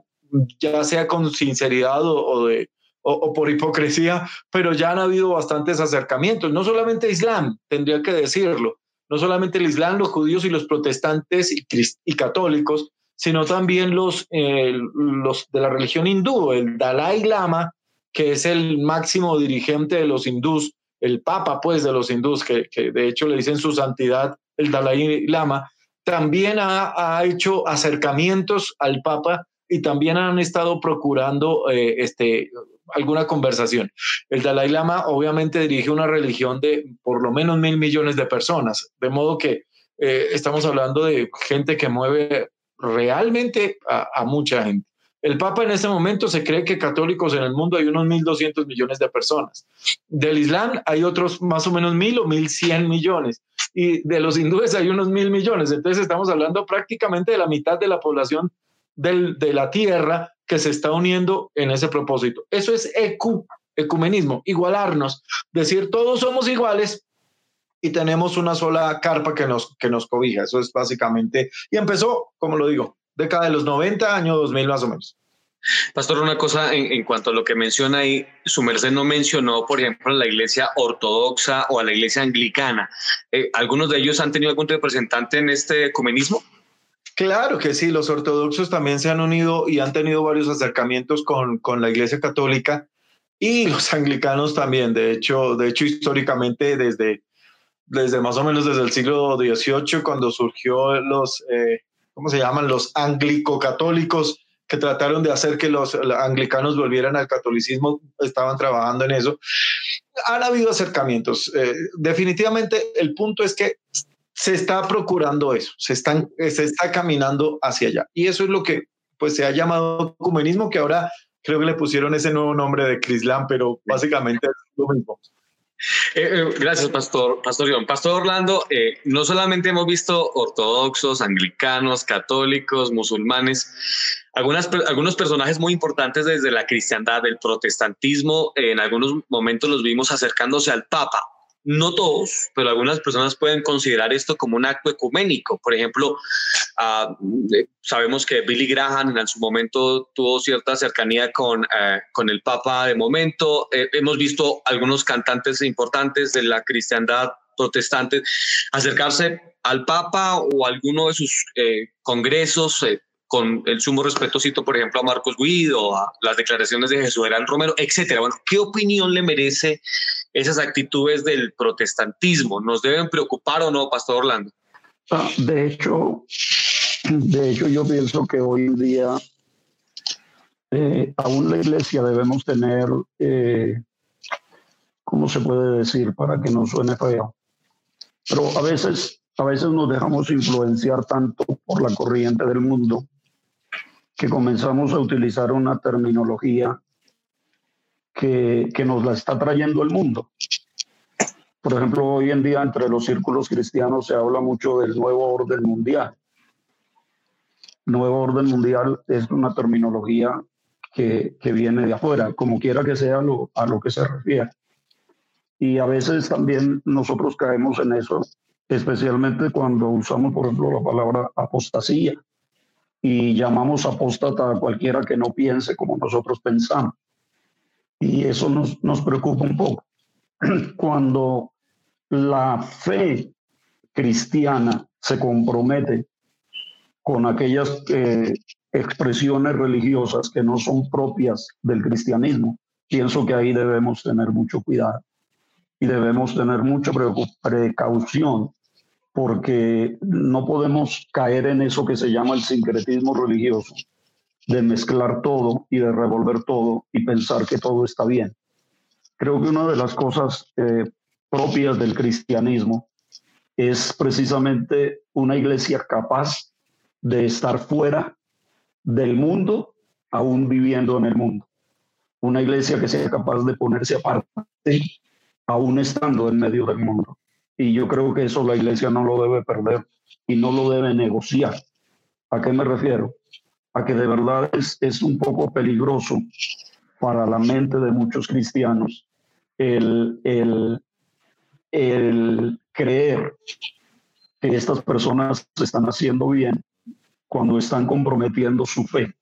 ya sea con sinceridad o, de, o, por hipocresía, pero ya han habido bastantes acercamientos. No solamente Islam, tendría que decirlo, no solamente el Islam, los judíos y los protestantes y, y católicos, sino también los, eh, los de la religión hindú, el Dalai Lama, que es el máximo dirigente de los hindús, el papa pues de los hindús, que, que de hecho le dicen su santidad el Dalai Lama, también ha, ha hecho acercamientos al papa y también han estado procurando eh, este, alguna conversación. El Dalai Lama obviamente dirige una religión de por lo menos mil millones de personas, de modo que eh, estamos hablando de gente que mueve realmente a, mucha gente. El Papa en este momento se cree que católicos en el mundo hay unos 1.200 millones de personas. Del Islam hay otros más o menos 1.000 o 1.100 millones. Y de los hindúes hay unos 1.000 millones. Entonces estamos hablando prácticamente de la mitad de la población del, de la Tierra que se está uniendo en ese propósito. Eso es ecu, ecumenismo, igualarnos, decir todos somos iguales, y tenemos una sola carpa que nos, que nos cobija. Eso es básicamente, y empezó, como lo digo, década de los 90, año 2000 más o menos. Pastor, una cosa en, cuanto a lo que menciona ahí, su merced no mencionó, por ejemplo, a la iglesia ortodoxa o a la iglesia anglicana. Eh, ¿Algunos de ellos han tenido algún representante en este ecumenismo? Claro que sí, los ortodoxos también se han unido y han tenido varios acercamientos con, con la iglesia católica y los anglicanos también. De hecho, de hecho históricamente desde, desde más o menos desde el siglo XVIII, cuando surgió los, eh, ¿cómo se llaman? Los anglicos que trataron de hacer que los anglicanos volvieran al catolicismo, estaban trabajando en eso. Han habido acercamientos. Eh, definitivamente el punto es que se está procurando eso, se, están, se está caminando hacia allá. Y eso es lo que pues se ha llamado ecumenismo, que ahora creo que le pusieron ese nuevo nombre de Crislam, pero básicamente es lo mismo. Eh, eh, gracias, Pastor, Pastor John. Pastor Orlando, eh, no solamente hemos visto ortodoxos, anglicanos, católicos, musulmanes, algunas, algunos personajes muy importantes desde la cristiandad, del protestantismo, en algunos momentos los vimos acercándose al Papa no todos, pero algunas personas pueden considerar esto como un acto ecuménico. Por ejemplo, ah, sabemos que Billy Graham en su momento tuvo cierta cercanía con, eh, con el Papa de momento. Eh, hemos visto algunos cantantes importantes de la cristiandad protestante acercarse al Papa o a alguno de sus eh, congresos con el sumo respeto por ejemplo, a Marcos Guido, a las declaraciones de Jesús Herán Romero, etcétera. Bueno, ¿qué opinión le merece esas actitudes del protestantismo? ¿Nos deben preocupar o no, Pastor Orlando? Ah, de hecho, de hecho, yo pienso que hoy en día eh, aún la iglesia debemos tener, eh, ¿cómo se puede decir para que no suene feo? Pero a veces, a veces nos dejamos influenciar tanto por la corriente del mundo que comenzamos a utilizar una terminología que, que nos la está trayendo el mundo. Por ejemplo, hoy en día entre los círculos cristianos se habla mucho del nuevo orden mundial. Nuevo orden mundial es una terminología que, que viene de afuera, como quiera que sea lo, a lo que se refiere. Y a veces también nosotros caemos en eso, especialmente cuando usamos, por ejemplo, la palabra apostasía y llamamos apóstata a cualquiera que no piense como nosotros pensamos. Y eso nos, nos preocupa un poco. Cuando la fe cristiana se compromete con aquellas eh, expresiones religiosas que no son propias del cristianismo, pienso que ahí debemos tener mucho cuidado y debemos tener mucha precaución porque no podemos caer en eso que se llama el sincretismo religioso, de mezclar todo y de revolver todo y pensar que todo está bien. Creo que una de las cosas eh, propias del cristianismo es precisamente una iglesia capaz de estar fuera del mundo, aún viviendo en el mundo. Una iglesia que sea capaz de ponerse aparte, aún estando en medio del mundo. Y yo creo que eso la iglesia no lo debe perder y no lo debe negociar. ¿A qué me refiero? A que de verdad es, es un poco peligroso para la mente de muchos cristianos el, el, el creer que estas personas están haciendo bien cuando están comprometiendo su fe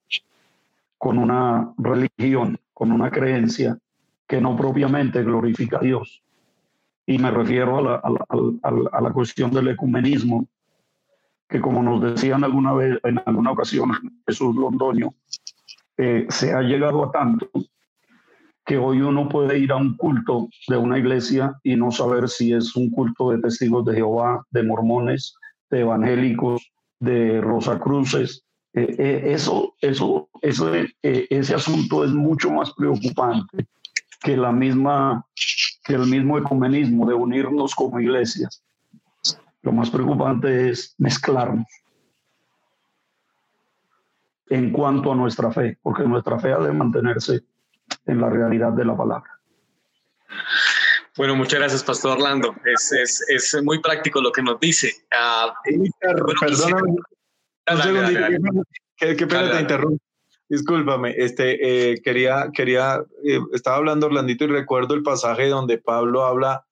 con una religión, con una creencia que no propiamente glorifica a Dios. Y me refiero a la, a, la, a la, cuestión del ecumenismo, que como nos decían alguna vez, en alguna ocasión Jesús Londoño, eh, se ha llegado a tanto que hoy uno puede ir a un culto de una iglesia y no saber si es un culto de testigos de Jehová, de mormones, de evangélicos, de Rosacruces. Eh, eh, eso, eso, eso eh, ese asunto es mucho más preocupante que la misma que el mismo ecumenismo de unirnos como iglesias. Lo más preocupante es mezclarnos en cuanto a nuestra fe, porque nuestra fe ha de mantenerse en la realidad de la palabra. Bueno, muchas gracias, Pastor Orlando. Es, es, es muy práctico lo que nos dice. Uh, Perdóname. Qué, qué pena te interrumpo. Discúlpame, este, eh, quería, quería, eh, estaba hablando Orlandito y recuerdo el pasaje donde Pablo habla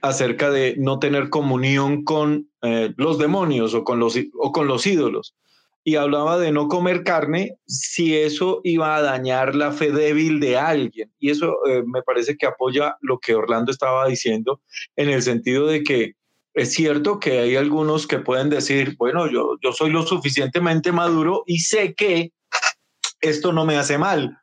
acerca de no tener comunión con eh, los demonios o con los, o con los ídolos. Y hablaba de no comer carne si eso iba a dañar la fe débil de alguien. Y eso me parece que apoya lo que Orlando estaba diciendo en el sentido de que es cierto que hay algunos que pueden decir, bueno, yo, yo soy lo suficientemente maduro y sé que esto no me hace mal.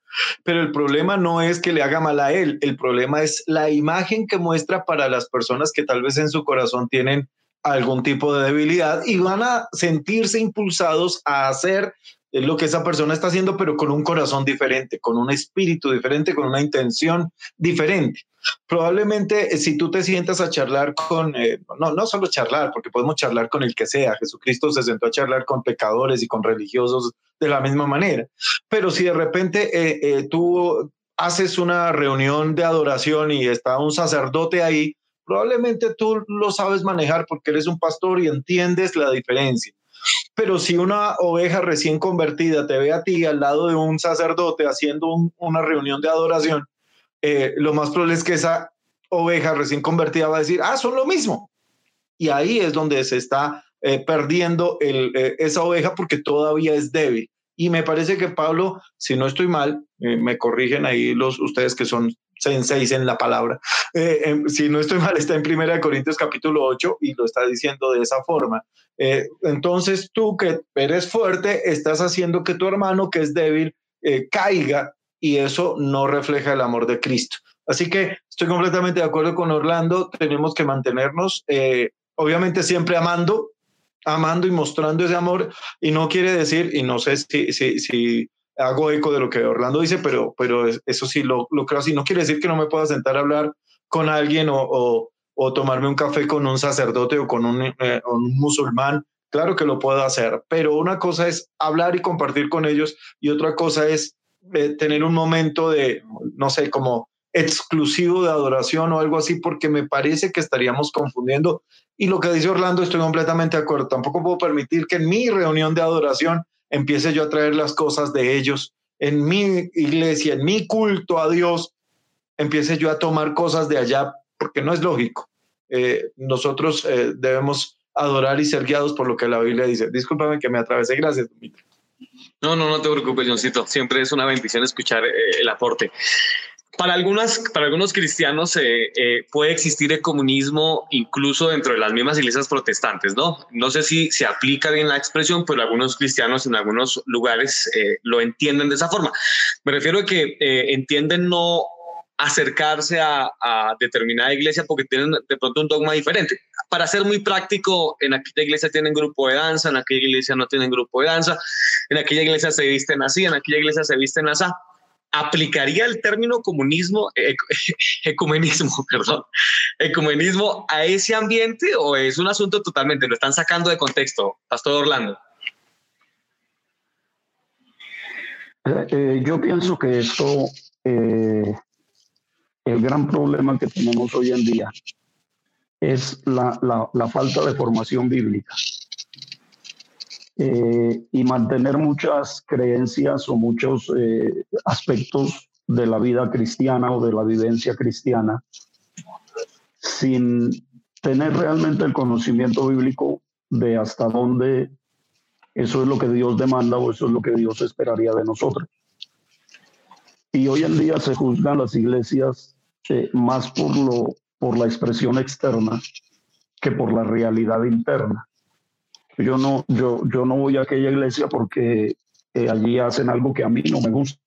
Pero el problema no es que le haga mal a él, el problema es la imagen que muestra para las personas que tal vez en su corazón tienen algún tipo de debilidad y van a sentirse impulsados a hacer lo que esa persona está haciendo, pero con un corazón diferente, con un espíritu diferente, con una intención diferente. Probablemente eh, si tú te sientas a charlar con, eh, no, no solo charlar, porque podemos charlar con el que sea, Jesucristo se sentó a charlar con pecadores y con religiosos de la misma manera, pero si de repente eh, tú haces una reunión de adoración y está un sacerdote ahí, probablemente tú lo sabes manejar porque eres un pastor y entiendes la diferencia. Pero si una oveja recién convertida te ve a ti al lado de un sacerdote haciendo una reunión de adoración, eh, lo más probable es que esa oveja recién convertida va a decir, ah, son lo mismo. Y ahí es donde se está eh, perdiendo eh, esa oveja porque todavía es débil. Y me parece que Pablo, si no estoy mal, me corrigen ahí los ustedes que son senseis en la palabra. Em, si no estoy mal, está en Primera de Corintios capítulo 8 y lo está diciendo de esa forma. entonces tú que eres fuerte, estás haciendo que tu hermano que es débil caiga y eso no refleja el amor de Cristo. Así que estoy completamente de acuerdo con Orlando, tenemos que mantenernos, eh, obviamente siempre amando, amando y mostrando ese amor, y no quiere decir, y no sé si, si, si hago eco de lo que Orlando dice, pero, pero eso sí lo, lo creo así, no quiere decir que no me pueda sentar a hablar con alguien o, o, o tomarme un café con un sacerdote o con un, eh, un musulmán, claro que lo puedo hacer, pero una cosa es hablar y compartir con ellos y otra cosa es eh, tener un momento de, no sé, como exclusivo de adoración o algo así, porque me parece que estaríamos confundiendo. Y lo que dice Orlando, estoy completamente de acuerdo. Tampoco puedo permitir que en mi reunión de adoración empiece yo a traer las cosas de ellos. En mi iglesia, en mi culto a Dios, empiece yo a tomar cosas de allá, porque no es lógico. Eh, nosotros eh, debemos adorar y ser guiados por lo que la Biblia dice. Discúlpame que me atravesé. Gracias, No, no, no te preocupes, Johncito. Siempre es una bendición escuchar eh, el aporte. Para, algunas, para algunos cristianos eh, eh, puede existir el comunismo incluso dentro de las mismas iglesias protestantes, ¿no? No sé si se aplica bien la expresión, pero algunos cristianos en algunos lugares eh, lo entienden de esa forma. Me refiero a que entienden no acercarse a, a, determinada iglesia porque tienen de pronto un dogma diferente. Para ser muy práctico, en aquella iglesia tienen grupo de danza, en aquella iglesia no tienen grupo de danza, en aquella iglesia se visten así, en aquella iglesia se visten así aplicaría el término comunismo, ecumenismo, perdón, ecumenismo a ese ambiente o es un asunto totalmente, lo están sacando de contexto, Pastor Orlando? Eh, eh, yo pienso que esto, eh, el gran problema que tenemos hoy en día es la falta de formación bíblica. Eh, y mantener muchas creencias o muchos eh, aspectos de la vida cristiana o de la vivencia cristiana sin tener realmente el conocimiento bíblico de hasta dónde eso es lo que Dios demanda o eso es lo que Dios esperaría de nosotros. Y hoy en día se juzgan las iglesias eh, más por, lo, por la expresión externa que por la realidad interna. Yo no, yo, yo no voy a aquella iglesia porque eh, allí hacen algo que a mí no me gusta.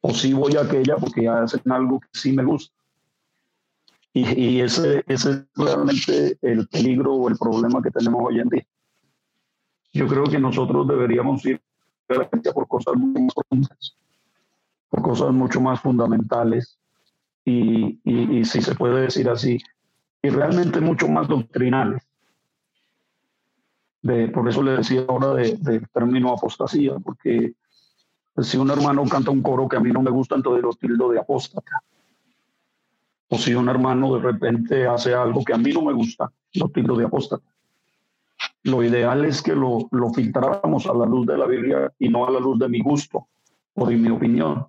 O sí voy a aquella porque hacen algo que sí me gusta. Y, y ese, ese es realmente el peligro o el problema que tenemos hoy en día. Yo creo que nosotros deberíamos ir a la iglesia por cosas más profundas, por cosas mucho más fundamentales y, y, y si se puede decir así, y realmente mucho más doctrinales por eso le decía ahora del de término apostasía, porque si un hermano canta un coro que a mí no me gusta, entonces lo tildo de apóstata. O si un hermano de repente hace algo que a mí no me gusta, lo tildo de apóstata. Lo ideal es que lo, lo filtráramos a la luz de la Biblia y no a la luz de mi gusto o de mi opinión,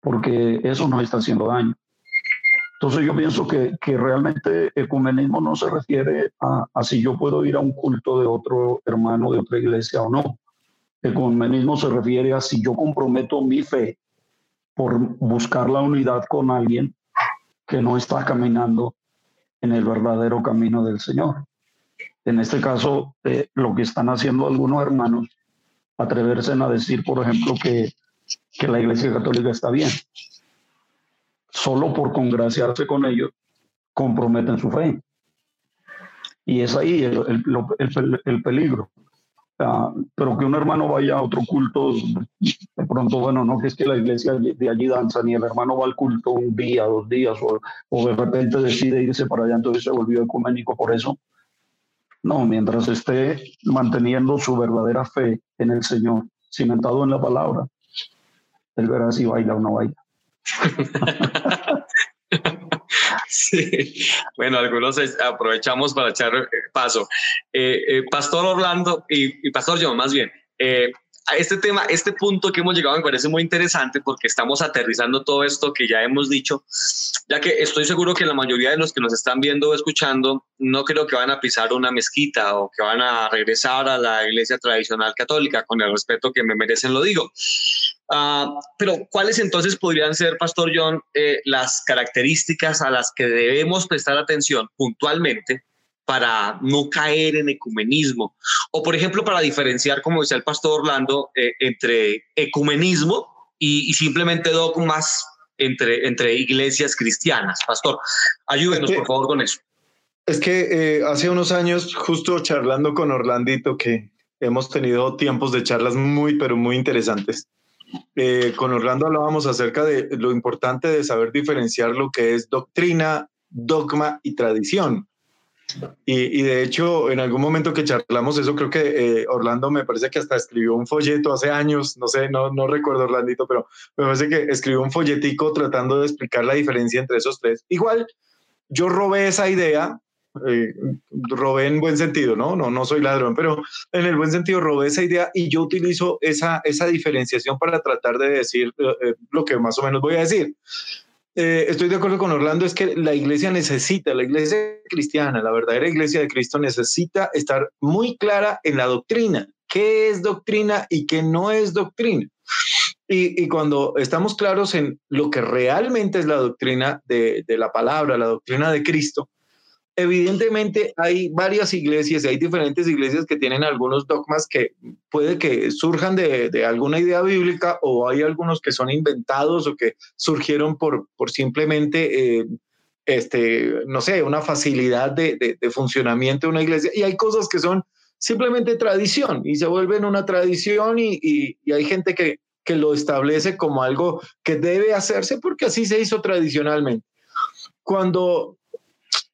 porque eso nos está haciendo daño. Entonces yo pienso que, que realmente ecumenismo no se refiere a, a, si yo puedo ir a un culto de otro hermano de otra iglesia o no. Ecumenismo se refiere a si yo comprometo mi fe por buscar la unidad con alguien que no está caminando en el verdadero camino del Señor. En este caso, eh, lo que están haciendo algunos hermanos, atreverse a decir, por ejemplo, que, que la Iglesia Católica está bien solo por congraciarse con ellos, comprometen su fe. Y es ahí el, el, el, peligro. pero que un hermano vaya a otro culto, de pronto, bueno, no que es que la iglesia de allí danza, ni el hermano va al culto un día, dos días, o, o de repente decide irse para allá, entonces se volvió ecuménico por eso. No, mientras esté manteniendo su verdadera fe en el Señor, cimentado en la palabra, él verá si baila o no baila. Sí, bueno, algunos aprovechamos para echar eh, paso. Eh, eh, Pastor Orlando y, Pastor John, más bien, este tema, este punto que hemos llegado me parece muy interesante porque estamos aterrizando todo esto que ya hemos dicho, ya que estoy seguro que la mayoría de los que nos están viendo o escuchando no creo que van a pisar una mezquita o que van a regresar a la iglesia tradicional católica, con el respeto que me merecen lo digo. Ah, pero ¿cuáles entonces podrían ser, Pastor John, eh, las características a las que debemos prestar atención puntualmente para no caer en ecumenismo. O, por ejemplo, para diferenciar, como decía el pastor Orlando, eh, entre ecumenismo y, simplemente dogmas entre, entre iglesias cristianas. Pastor, ayúdenos, por favor, con eso. Es que eh, hace unos años, justo charlando con Orlandito, que hemos tenido tiempos de charlas muy, pero muy interesantes. Eh, con Orlando hablábamos acerca de lo importante de saber diferenciar lo que es doctrina, dogma y tradición. Y, de hecho, en algún momento que charlamos eso, creo que eh, Orlando me parece que hasta escribió un folleto hace años, no sé, no, no recuerdo Orlandito, pero me parece que escribió un folletico tratando de explicar la diferencia entre esos tres. Igual, yo robé esa idea, eh, robé en buen sentido, ¿no? ¿no? No soy ladrón, pero en el buen sentido robé esa idea y yo utilizo esa, esa diferenciación para tratar de decir eh, lo que más o menos voy a decir. Eh, estoy de acuerdo con Orlando, es que la iglesia necesita, la iglesia cristiana, la verdadera iglesia de Cristo necesita estar muy clara en la doctrina, qué es doctrina y qué no es doctrina. Y, cuando estamos claros en lo que realmente es la doctrina de la palabra, la doctrina de Cristo, evidentemente hay varias iglesias y hay diferentes iglesias que tienen algunos dogmas que puede que surjan de, alguna idea bíblica o hay algunos que son inventados o que surgieron por, por simplemente, eh, este, no sé, una facilidad de, funcionamiento de una iglesia. Y hay cosas que son simplemente tradición y se vuelven una tradición y, y hay gente que, que lo establece como algo que debe hacerse porque así se hizo tradicionalmente. Cuando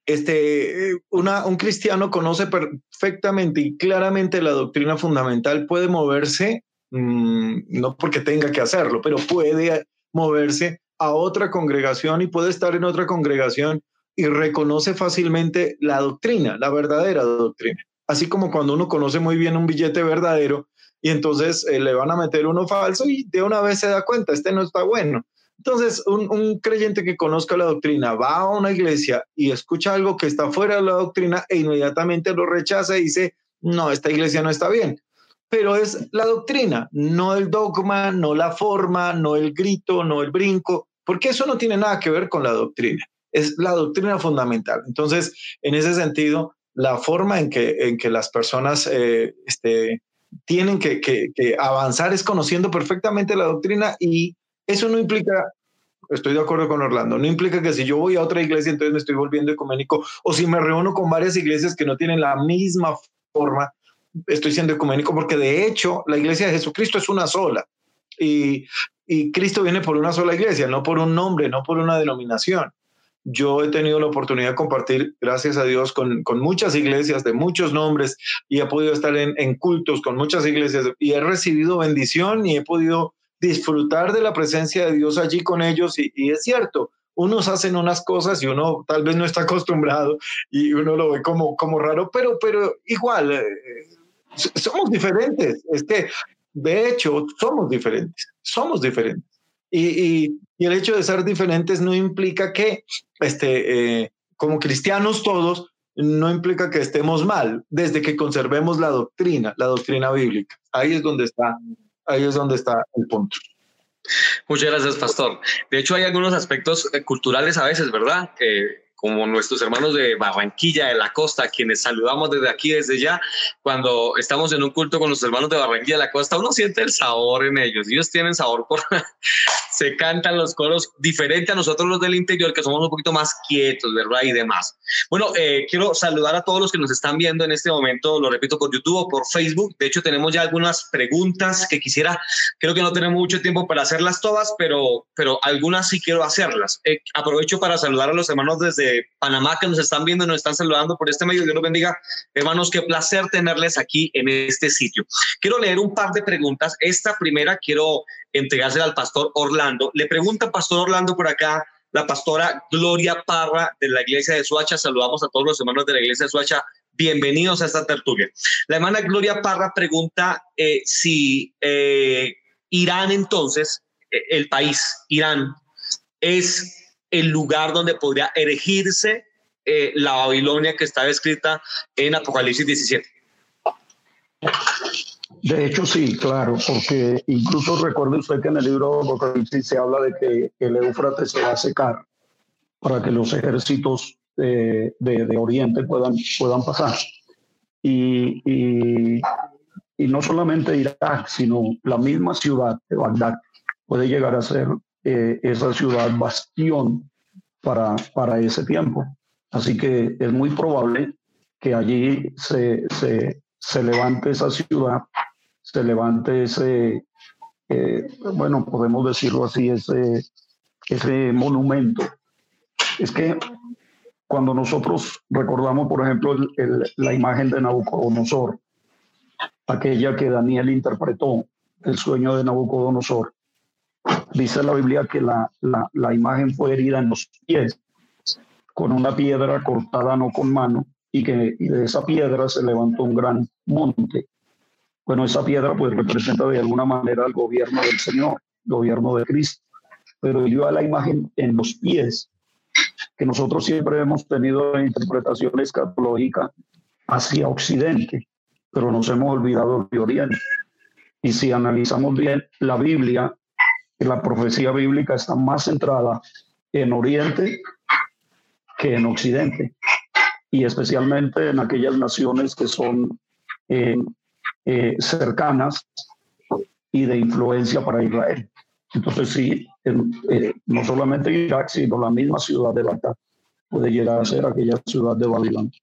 este, una, un cristiano conoce perfectamente y claramente la doctrina fundamental, puede moverse, mm, no porque tenga que hacerlo, pero puede moverse a otra congregación y puede estar en otra congregación y reconoce fácilmente la doctrina, la verdadera doctrina. Así como cuando uno conoce muy bien un billete verdadero y entonces eh, le van a meter uno falso y de una vez se da cuenta, este no está bueno. Entonces, un, creyente que conozca la doctrina va a una iglesia y escucha algo que está fuera de la doctrina e inmediatamente lo rechaza y dice, no, esta iglesia no está bien. Pero es la doctrina, no el dogma, no la forma, no el grito, no el brinco, porque eso no tiene nada que ver con la doctrina. Es la doctrina fundamental. Entonces, en ese sentido, la forma en que, en que las personas eh, este, tienen que, que avanzar es conociendo perfectamente la doctrina y eso no implica, estoy de acuerdo con Orlando, no implica que si yo voy a otra iglesia entonces me estoy volviendo ecuménico o si me reúno con varias iglesias que no tienen la misma forma, estoy siendo ecuménico porque de hecho la iglesia de Jesucristo es una sola y, y Cristo viene por una sola iglesia, no por un nombre, no por una denominación. Yo he tenido la oportunidad de compartir, gracias a Dios, con, con muchas iglesias de muchos nombres y he podido estar en, en cultos con muchas iglesias y he recibido bendición y he podido disfrutar de la presencia de Dios allí con ellos y, es cierto, unos hacen unas cosas y uno tal vez no está acostumbrado y uno lo ve como, como raro, pero, pero igual, eh, somos diferentes. Es que, de hecho, somos diferentes, somos diferentes. Y, y, el hecho de ser diferentes no implica que, este, eh, como cristianos todos, no implica que estemos mal, desde que conservemos la doctrina, la doctrina bíblica. Ahí es donde está Ahí es donde está el punto. Muchas gracias, Pastor. De hecho, hay algunos aspectos eh, culturales a veces, ¿verdad? Como nuestros hermanos de Barranquilla, de la costa, quienes saludamos desde aquí, desde ya, cuando estamos en un culto con los hermanos de Barranquilla, de la costa, uno siente el sabor en ellos. Ellos tienen sabor por... se cantan los coros diferente a nosotros los del interior, que somos un poquito más quietos, ¿verdad? Y demás. Bueno, eh, quiero saludar a todos los que nos están viendo en este momento, lo repito, por YouTube o por Facebook. De hecho, tenemos ya algunas preguntas que quisiera, creo que no tenemos mucho tiempo para hacerlas todas, pero, pero algunas sí quiero hacerlas. Eh, aprovecho para saludar a los hermanos desde Panamá que nos están viendo y nos están saludando por este medio. Dios los bendiga. Hermanos, qué placer tenerles aquí en este sitio. Quiero leer un par de preguntas. Esta primera quiero entregársela al pastor Orlando. Le pregunta Pastor Orlando por acá, la pastora Gloria Parra de la iglesia de Suacha. Saludamos a todos los hermanos de la iglesia de Suacha. Bienvenidos a esta tertulia. La hermana Gloria Parra pregunta eh, si eh, Irán entonces, eh, el país, Irán, es el lugar donde podría erigirse la Babilonia que está descrita en Apocalipsis 17. De hecho, sí, claro, porque incluso recuerde usted que en el libro de Apocalipsis se habla de que el Éufrates se va a secar para que los ejércitos de, de, Oriente puedan, puedan pasar. Y, y, y, no solamente Irak, sino la misma ciudad de Bagdad puede llegar a ser eh, esa ciudad bastión para, para ese tiempo. Así que es muy probable que allí se, se, se levante esa ciudad se levante ese, eh, bueno, podemos decirlo así, ese, ese monumento. Es que cuando nosotros recordamos, por ejemplo, la imagen de Nabucodonosor, aquella que Daniel interpretó, el sueño de Nabucodonosor, dice la Biblia que la, la, imagen fue herida en los pies con una piedra cortada no con mano y que de esa piedra se levantó un gran monte bueno, esa piedra pues representa de alguna manera el gobierno del Señor, gobierno de Cristo. Pero yo a la imagen en los pies, que nosotros siempre hemos tenido interpretación escatológica hacia Occidente, pero nos hemos olvidado de Oriente. Y si analizamos bien la Biblia, la profecía bíblica está más centrada en Oriente que en Occidente, y especialmente en aquellas naciones que son eh, eh, cercanas y de influencia para Israel. Entonces sí, eh, no solamente Irak, sino la misma ciudad de Bagdad puede llegar a ser aquella ciudad de Babilonia.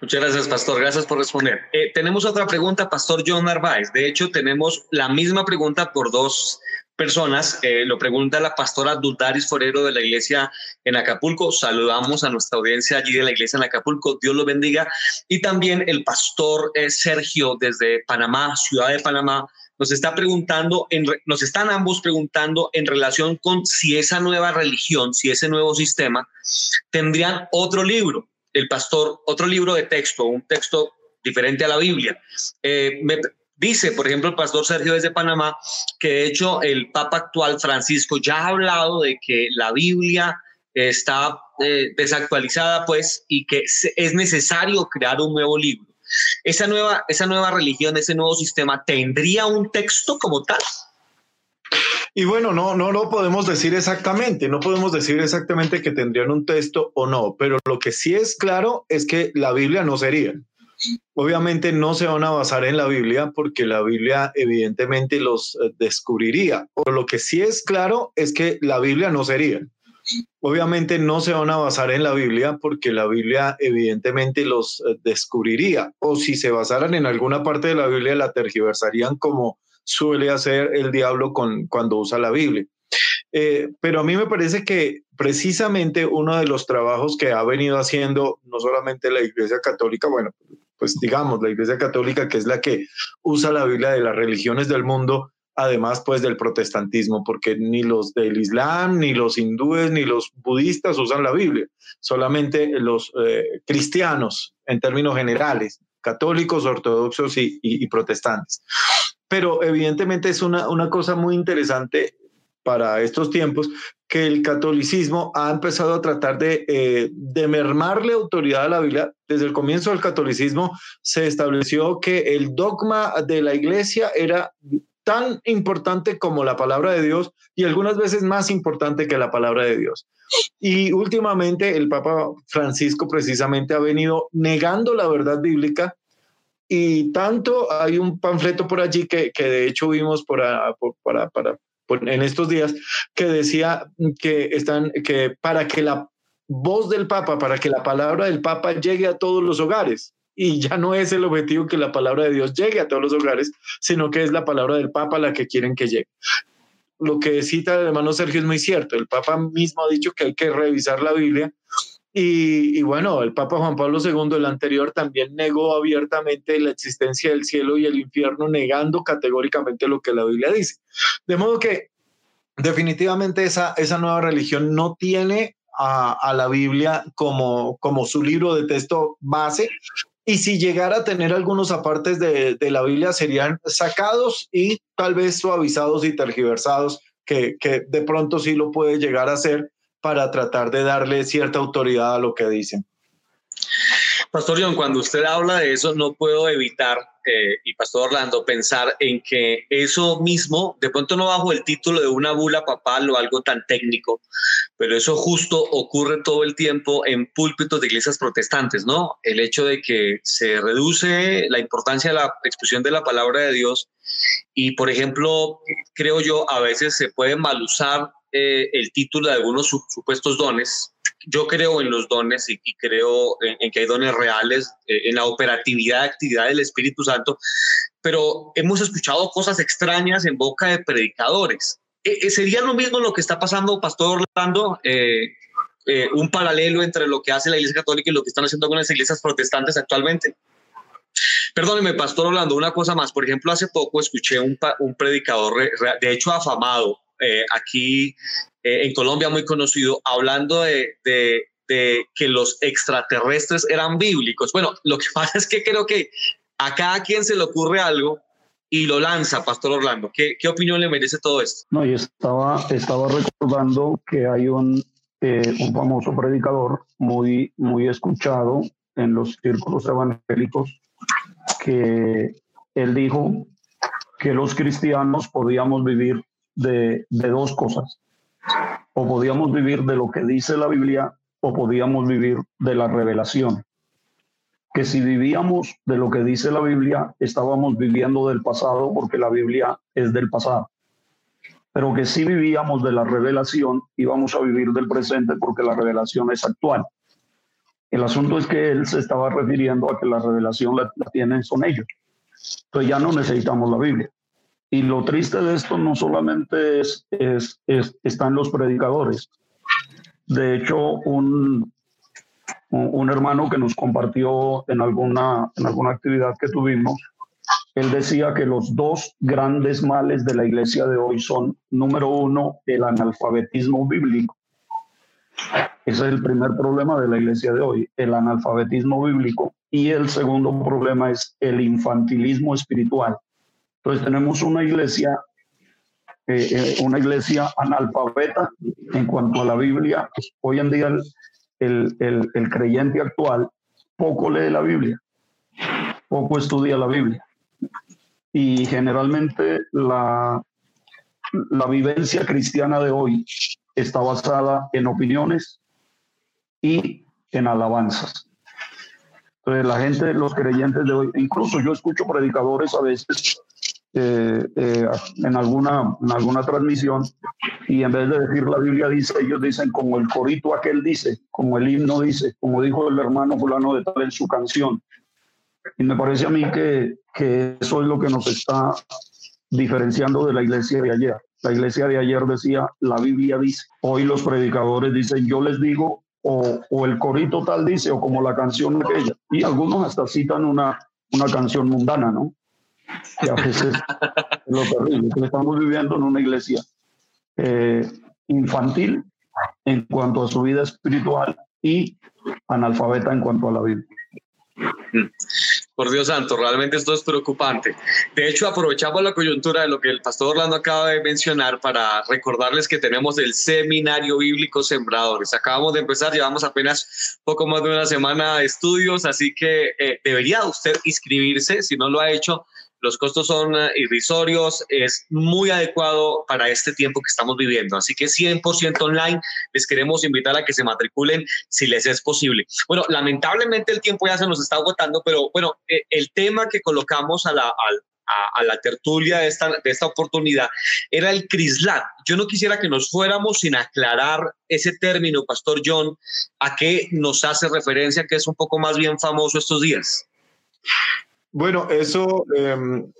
Muchas gracias, Pastor. Gracias por responder. Eh, tenemos otra pregunta, Pastor John Narváez. De hecho, tenemos la misma pregunta por dos personas. Eh, lo pregunta la pastora Duldaris Forero de la iglesia en Acapulco. Saludamos a nuestra audiencia allí de la iglesia en Acapulco. Dios lo bendiga. Y también el pastor eh, Sergio desde Panamá, ciudad de Panamá, nos está preguntando, nos están ambos preguntando en relación con si esa nueva religión, si ese nuevo sistema, tendrían otro libro, el pastor, otro libro de texto, un texto diferente a la Biblia. Eh, me, Dice, por ejemplo, el pastor Sergio desde Panamá, que de hecho el Papa actual Francisco ya ha hablado de que la Biblia está eh, desactualizada, pues, y que es necesario crear un nuevo libro. Esa nueva, esa nueva religión, ese nuevo sistema, ¿tendría un texto como tal? Y bueno, no, no lo podemos decir exactamente, no podemos decir exactamente que tendrían un texto o no, pero lo que sí es claro es que la Biblia no sería. Obviamente no se van a basar en la Biblia porque la Biblia evidentemente los eh, descubriría. Pero lo que sí es claro es que la Biblia no sería. Obviamente no se van a basar en la Biblia porque la Biblia evidentemente los eh, descubriría. O si se basaran en alguna parte de la Biblia la tergiversarían como suele hacer el diablo con, cuando usa la Biblia. Eh, pero a mí me parece que precisamente uno de los trabajos que ha venido haciendo no solamente la Iglesia Católica, bueno, pues digamos, la Iglesia Católica, que es la que usa la Biblia de las religiones del mundo, además pues del protestantismo, porque ni los del Islam, ni los hindúes, ni los budistas usan la Biblia, solamente los eh, cristianos en términos generales, católicos, ortodoxos y, protestantes. Pero evidentemente es una, una cosa muy interesante para estos tiempos, que el catolicismo ha empezado a tratar de, eh, de mermarle autoridad a la Biblia. Desde el comienzo del catolicismo se estableció que el dogma de la iglesia era tan importante como la palabra de Dios y algunas veces más importante que la palabra de Dios. Y últimamente el Papa Francisco precisamente ha venido negando la verdad bíblica y tanto hay un panfleto por allí que, que de hecho vimos por, para, para, en estos días que decía que están que para que la voz del Papa, para que la palabra del Papa llegue a todos los hogares. Y ya no es el objetivo que la palabra de Dios llegue a todos los hogares, sino que es la palabra del Papa la que quieren que llegue. Lo que cita el hermano Sergio es muy cierto. El Papa mismo ha dicho que hay que revisar la Biblia Y, bueno, el Papa Juan Pablo II, el anterior, también negó abiertamente la existencia del cielo y el infierno, negando categóricamente lo que la Biblia dice. De modo que definitivamente esa, esa nueva religión no tiene a, la Biblia como, como su libro de texto base. Y si llegara a tener algunos apartes de, de la Biblia, serían sacados y tal vez suavizados y tergiversados, que, que de pronto sí lo puede llegar a hacer para tratar de darle cierta autoridad a lo que dicen. Pastor John, cuando usted habla de eso, no puedo evitar, eh, y Pastor Orlando, pensar en que eso mismo, de pronto no bajo el título de una bula papal o algo tan técnico, pero eso justo ocurre todo el tiempo en púlpitos de iglesias protestantes, ¿no? El hecho de que se reduce la importancia de la expresión de la palabra de Dios y, por ejemplo, creo yo, a veces se puede mal usar eh, el título de algunos supuestos dones. Yo creo en los dones y, creo en, que hay dones reales, eh, en la operatividad actividad del Espíritu Santo, pero hemos escuchado cosas extrañas en boca de predicadores. Eh, ¿Sería lo mismo lo que está pasando, Pastor Orlando? un paralelo entre lo que hace la Iglesia Católica y lo que están haciendo algunas iglesias protestantes actualmente. Perdóneme, Pastor Orlando, una cosa más. Por ejemplo, hace poco escuché un predicador, de hecho afamado, eh, aquí eh, en Colombia muy conocido, hablando de, que los extraterrestres eran bíblicos. Bueno, lo que pasa es que creo que a cada quien se le ocurre algo y lo lanza, Pastor Orlando. ¿Qué, qué opinión le merece todo esto? No, y estaba, estaba recordando que hay un, eh, un famoso predicador muy, muy escuchado en los círculos evangélicos que él dijo que los cristianos podíamos vivir de, dos cosas. O podíamos vivir de lo que dice la Biblia o podíamos vivir de la revelación. Que si vivíamos de lo que dice la Biblia, estábamos viviendo del pasado porque la Biblia es del pasado. Pero que si vivíamos de la revelación, íbamos a vivir del presente porque la revelación es actual. El asunto es que él se estaba refiriendo a que la revelación la, la tienen son ellos. Entonces ya no necesitamos la Biblia. Y lo triste de esto no solamente es, es, están los predicadores. De hecho, un, un hermano que nos compartió en alguna, en alguna actividad que tuvimos, él decía que los dos grandes males de la iglesia de hoy son, número uno, el analfabetismo bíblico. Ese es el primer problema de la iglesia de hoy, el analfabetismo bíblico. Y el segundo problema es el infantilismo espiritual. Entonces tenemos una iglesia, eh, eh, una iglesia analfabeta en cuanto a la Biblia. Hoy en día el, el, el, creyente actual poco lee la Biblia, poco estudia la Biblia. Y generalmente la, la vivencia cristiana de hoy está basada en opiniones y en alabanzas. Entonces la gente, los creyentes de hoy, incluso yo escucho predicadores a veces eh, eh, en, alguna, en alguna transmisión y en vez de decir la Biblia dice, ellos dicen como el corito aquel dice, como el himno dice, como dijo el hermano fulano de tal en su canción. Y me parece a mí que, que eso es lo que nos está diferenciando de la iglesia de ayer. La iglesia de ayer decía, la Biblia dice. Hoy los predicadores dicen, yo les digo, o, o, el corito tal dice, o como la canción aquella. Y algunos hasta citan una, una canción mundana, ¿no? Que a veces es lo terrible, estamos viviendo en una iglesia eh, infantil en cuanto a su vida espiritual y analfabeta en cuanto a la Biblia. Por Dios santo, realmente esto es preocupante. De hecho, aprovechamos la coyuntura de lo que el pastor Orlando acaba de mencionar para recordarles que tenemos el Seminario Bíblico Sembradores. Acabamos de empezar, llevamos apenas poco más de una semana de estudios, así que eh, debería usted inscribirse, si no lo ha hecho, los costos son eh, irrisorios, es muy adecuado para este tiempo que estamos viviendo. Así que 100% online, les queremos invitar a que se matriculen si les es posible. Bueno, lamentablemente el tiempo ya se nos está agotando, pero bueno, eh, el tema que colocamos a la, a, la tertulia de esta, de esta oportunidad era el CRISLAT. Yo no quisiera que nos fuéramos sin aclarar ese término, Pastor John, a qué nos hace referencia, que es un poco más bien famoso estos días. Bueno, eso em,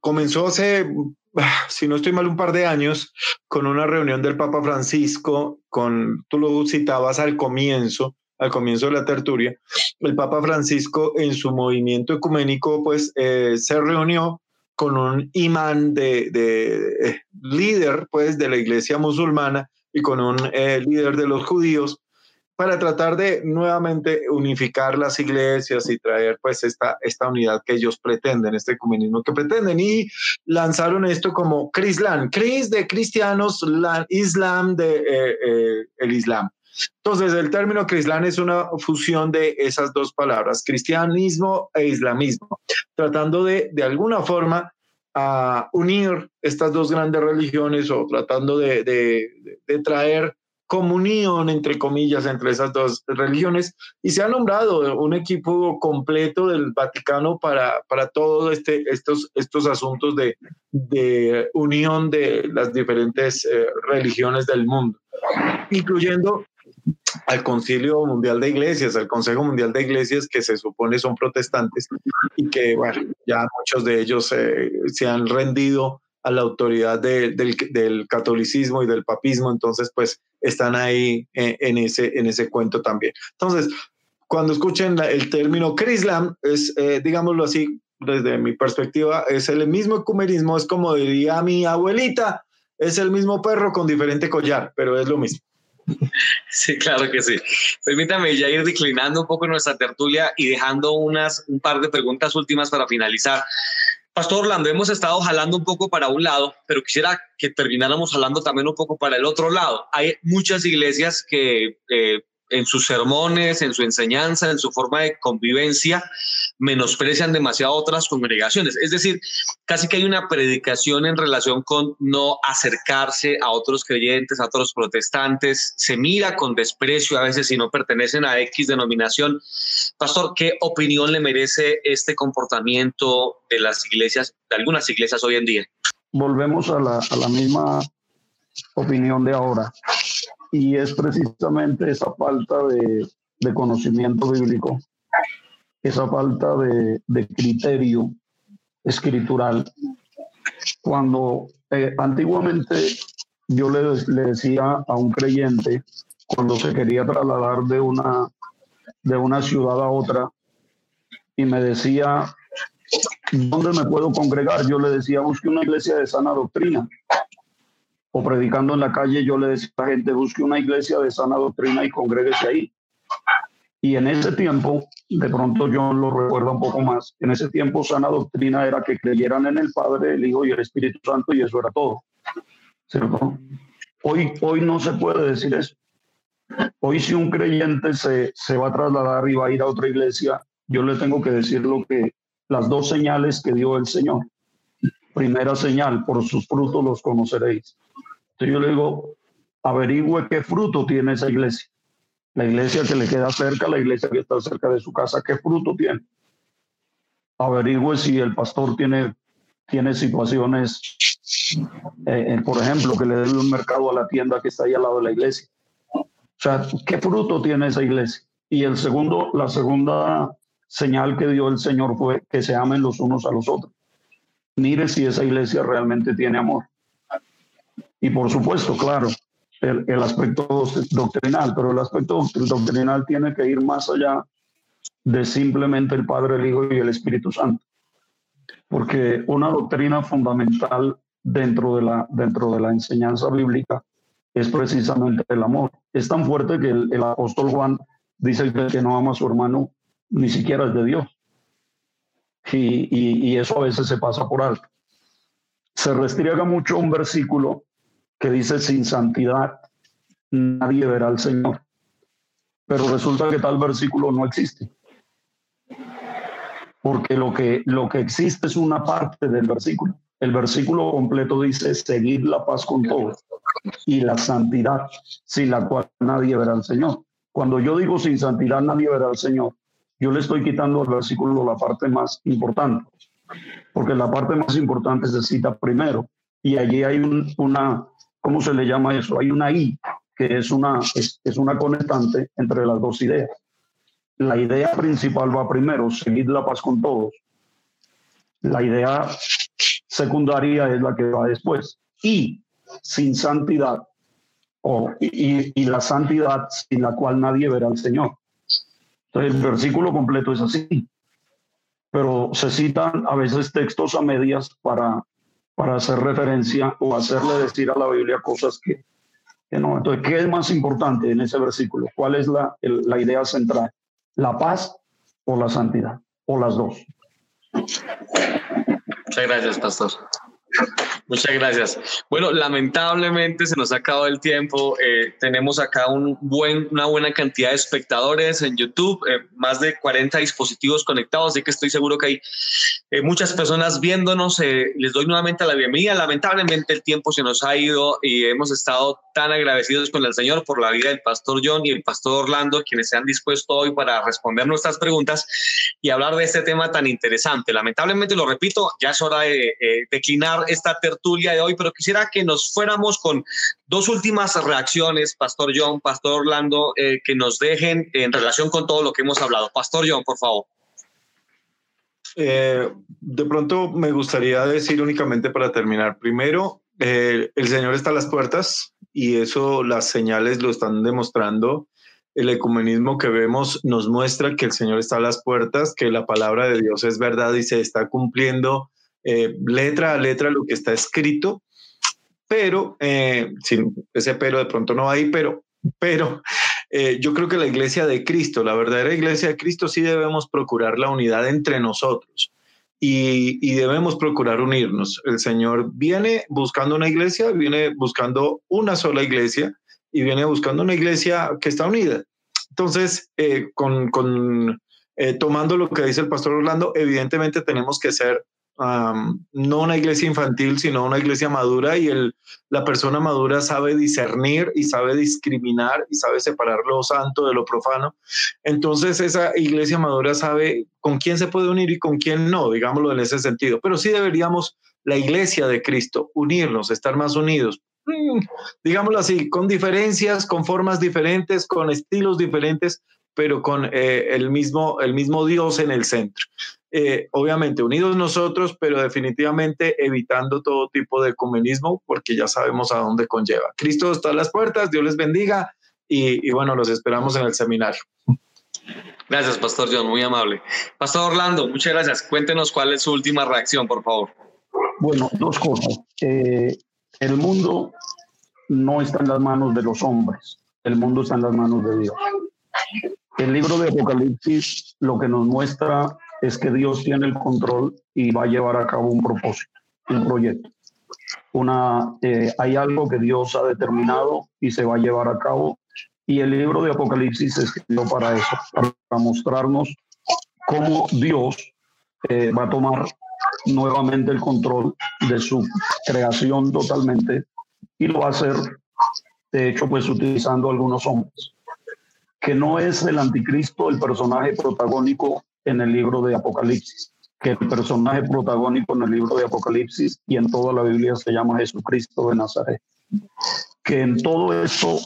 comenzó hace, si no estoy mal, un par de años con una reunión del Papa Francisco, con, tú lo citabas al comienzo, al comienzo de la tertulia, el Papa Francisco en su movimiento ecuménico pues eh, se reunió con un imán de, de líder pues de la iglesia musulmana y con un líder de los judíos para tratar de nuevamente unificar las iglesias y traer pues esta, esta unidad que ellos pretenden, este ecumenismo que pretenden. Y lanzaron esto como Crislan, Cris de cristianos, Islam de eh, eh, el Islam. Entonces, el término Crislan es una fusión de esas dos palabras, cristianismo e islamismo, tratando de, de alguna forma, a unir estas dos grandes religiones o tratando de, de traer comunión, entre comillas, entre esas dos religiones, y se ha nombrado un equipo completo del Vaticano para, para todos este, estos, estos asuntos de, de unión de las diferentes eh, religiones del mundo, incluyendo al Concilio Mundial de Iglesias, al Consejo Mundial de Iglesias, que se supone son protestantes y que, bueno, ya muchos de ellos eh, se han rendido a la autoridad del, del, catolicismo y del papismo, entonces pues están ahí en, ese, en ese cuento también. Entonces, cuando escuchen el término Crislam, es, eh, digámoslo así, desde mi perspectiva, es el mismo ecumenismo, es como diría mi abuelita, es el mismo perro con diferente collar, pero es lo mismo. Sí, claro que sí. Permítame ya ir declinando un poco nuestra tertulia y dejando unas, un par de preguntas últimas para finalizar. Pastor Orlando, hemos estado jalando un poco para un lado, pero quisiera que termináramos jalando también un poco para el otro lado. Hay muchas iglesias que eh, en sus sermones, en su enseñanza, en su forma de convivencia, menosprecian demasiado otras congregaciones. Es decir, casi que hay una predicación en relación con no acercarse a otros creyentes, a otros protestantes. Se mira con desprecio a veces si no pertenecen a X denominación. Pastor, ¿qué opinión le merece este comportamiento de las iglesias, de algunas iglesias hoy en día? Volvemos a la, a la misma opinión de ahora y es precisamente esa falta de, conocimiento bíblico, esa falta de, criterio escritural. Cuando eh, antiguamente yo le, le, decía a un creyente, cuando se quería trasladar de una, de una ciudad a otra, y me decía, ¿dónde me puedo congregar? Yo le decía, busque una iglesia de sana doctrina o predicando en la calle, yo le decía a la gente, busque una iglesia de sana doctrina y congréguese ahí. Y en ese tiempo, de pronto yo lo recuerdo un poco más, en ese tiempo sana doctrina era que creyeran en el Padre, el Hijo y el Espíritu Santo y eso era todo. ¿Cierto? Hoy, hoy no se puede decir eso. Hoy si un creyente se, se va a trasladar y va a ir a otra iglesia, yo le tengo que decir lo que las dos señales que dio el Señor. Primera señal, por sus frutos los conoceréis. Entonces yo le digo, averigüe qué fruto tiene esa iglesia. La iglesia que le queda cerca, la iglesia que está cerca de su casa, ¿qué fruto tiene? Averigüe si el pastor tiene, tiene situaciones, eh, eh, por ejemplo, que le dé un mercado a la tienda que está ahí al lado de la iglesia. O sea, ¿qué fruto tiene esa iglesia? Y el segundo, la segunda señal que dio el Señor fue que se amen los unos a los otros. Mire si esa iglesia realmente tiene amor. Y por supuesto, claro, el, el, aspecto doctrinal, pero el aspecto doctrinal tiene que ir más allá de simplemente el Padre, el Hijo y el Espíritu Santo. Porque una doctrina fundamental dentro de la, dentro de la enseñanza bíblica es precisamente el amor. Es tan fuerte que el, el apóstol Juan dice que el que no ama a su hermano ni siquiera es de Dios. Y, y, y eso a veces se pasa por alto. Se restriega mucho un versículo que dice, sin santidad nadie verá al Señor. Pero resulta que tal versículo no existe. Porque lo que, lo que existe es una parte del versículo. El versículo completo dice, seguir la paz con todos y la santidad, sin la cual nadie verá al Señor. Cuando yo digo sin santidad nadie verá al Señor, yo le estoy quitando al versículo la parte más importante, porque la parte más importante se cita primero y allí hay una, ¿cómo se le llama eso? Hay una I, que es una, es, una conectante entre las dos ideas. La idea principal va primero, seguir la paz con todos. La idea secundaria es la que va después. Y sin santidad, o, y, y la santidad sin la cual nadie verá al Señor. Entonces, el versículo completo es así, pero se citan a veces textos a medias para, para hacer referencia o hacerle decir a la Biblia cosas que, no. Entonces, ¿qué es más importante en ese versículo? ¿Cuál es la, la idea central? ¿La paz o la santidad? ¿O las dos? Muchas gracias, pastor. Muchas gracias. Bueno, lamentablemente se nos ha acabado el tiempo. Eh, tenemos acá un buen, una buena cantidad de espectadores en YouTube, eh, más de 40 dispositivos conectados, así que estoy seguro que hay eh, muchas personas viéndonos. les doy nuevamente la bienvenida. Lamentablemente el tiempo se nos ha ido y hemos estado tan agradecidos con el Señor por la vida del pastor John y el pastor Orlando, quienes se han dispuesto hoy para responder nuestras preguntas y hablar de este tema tan interesante. Lamentablemente, lo repito, ya es hora de declinar esta tertulia de hoy, pero quisiera que nos fuéramos con dos últimas reacciones, Pastor John, Pastor Orlando, eh, que nos dejen en relación con todo lo que hemos hablado. Pastor John, por favor. Eh, de pronto me gustaría decir únicamente para terminar, primero, eh, el Señor está a las puertas y eso las señales lo están demostrando. El ecumenismo que vemos nos muestra que el Señor está a las puertas, que la palabra de Dios es verdad y se está cumpliendo eh, letra a letra lo que está escrito, pero, eh, sin ese pero de pronto no hay, pero, pero eh, yo creo que la iglesia de Cristo, la verdadera iglesia de Cristo, sí debemos procurar la unidad entre nosotros. Y, y, debemos procurar unirnos. El Señor viene buscando una iglesia, viene buscando una sola iglesia y viene buscando una iglesia que está unida. Entonces, con, con tomando lo que dice el pastor Orlando, evidentemente tenemos que ser no una iglesia infantil, sino una iglesia madura y el, la persona madura sabe discernir y sabe discriminar y sabe separar lo santo de lo profano. Entonces esa iglesia madura sabe con quién se puede unir y con quién no, digámoslo en ese sentido. Pero sí deberíamos, la iglesia de Cristo, unirnos, estar más unidos. Mm, digámoslo así, con diferencias, con formas diferentes, con estilos diferentes, pero con eh, el, mismo, el mismo Dios en el centro. Eh, obviamente unidos nosotros, pero definitivamente evitando todo tipo de ecumenismo, porque ya sabemos a dónde conlleva. Cristo está a las puertas, Dios les bendiga y, y bueno, los esperamos en el seminario. Gracias, Pastor John, muy amable. Pastor Orlando, muchas gracias. Cuéntenos cuál es su última reacción, por favor. Bueno, dos cosas. Eh, el mundo no está en las manos de los hombres, el mundo está en las manos de Dios. El libro de Apocalipsis lo que nos muestra es que Dios tiene el control y va a llevar a cabo un propósito, un proyecto. Una, eh, hay algo que Dios ha determinado y se va a llevar a cabo. Y el libro de Apocalipsis se escribió para eso, para mostrarnos cómo Dios eh, va a tomar nuevamente el control de su creación totalmente y lo va a hacer, de hecho, pues utilizando algunos hombres, que no es el anticristo el personaje protagónico en el libro de Apocalipsis, que el personaje protagónico en el libro de Apocalipsis y en toda la Biblia se llama Jesucristo de Nazaret. Que en todo esto,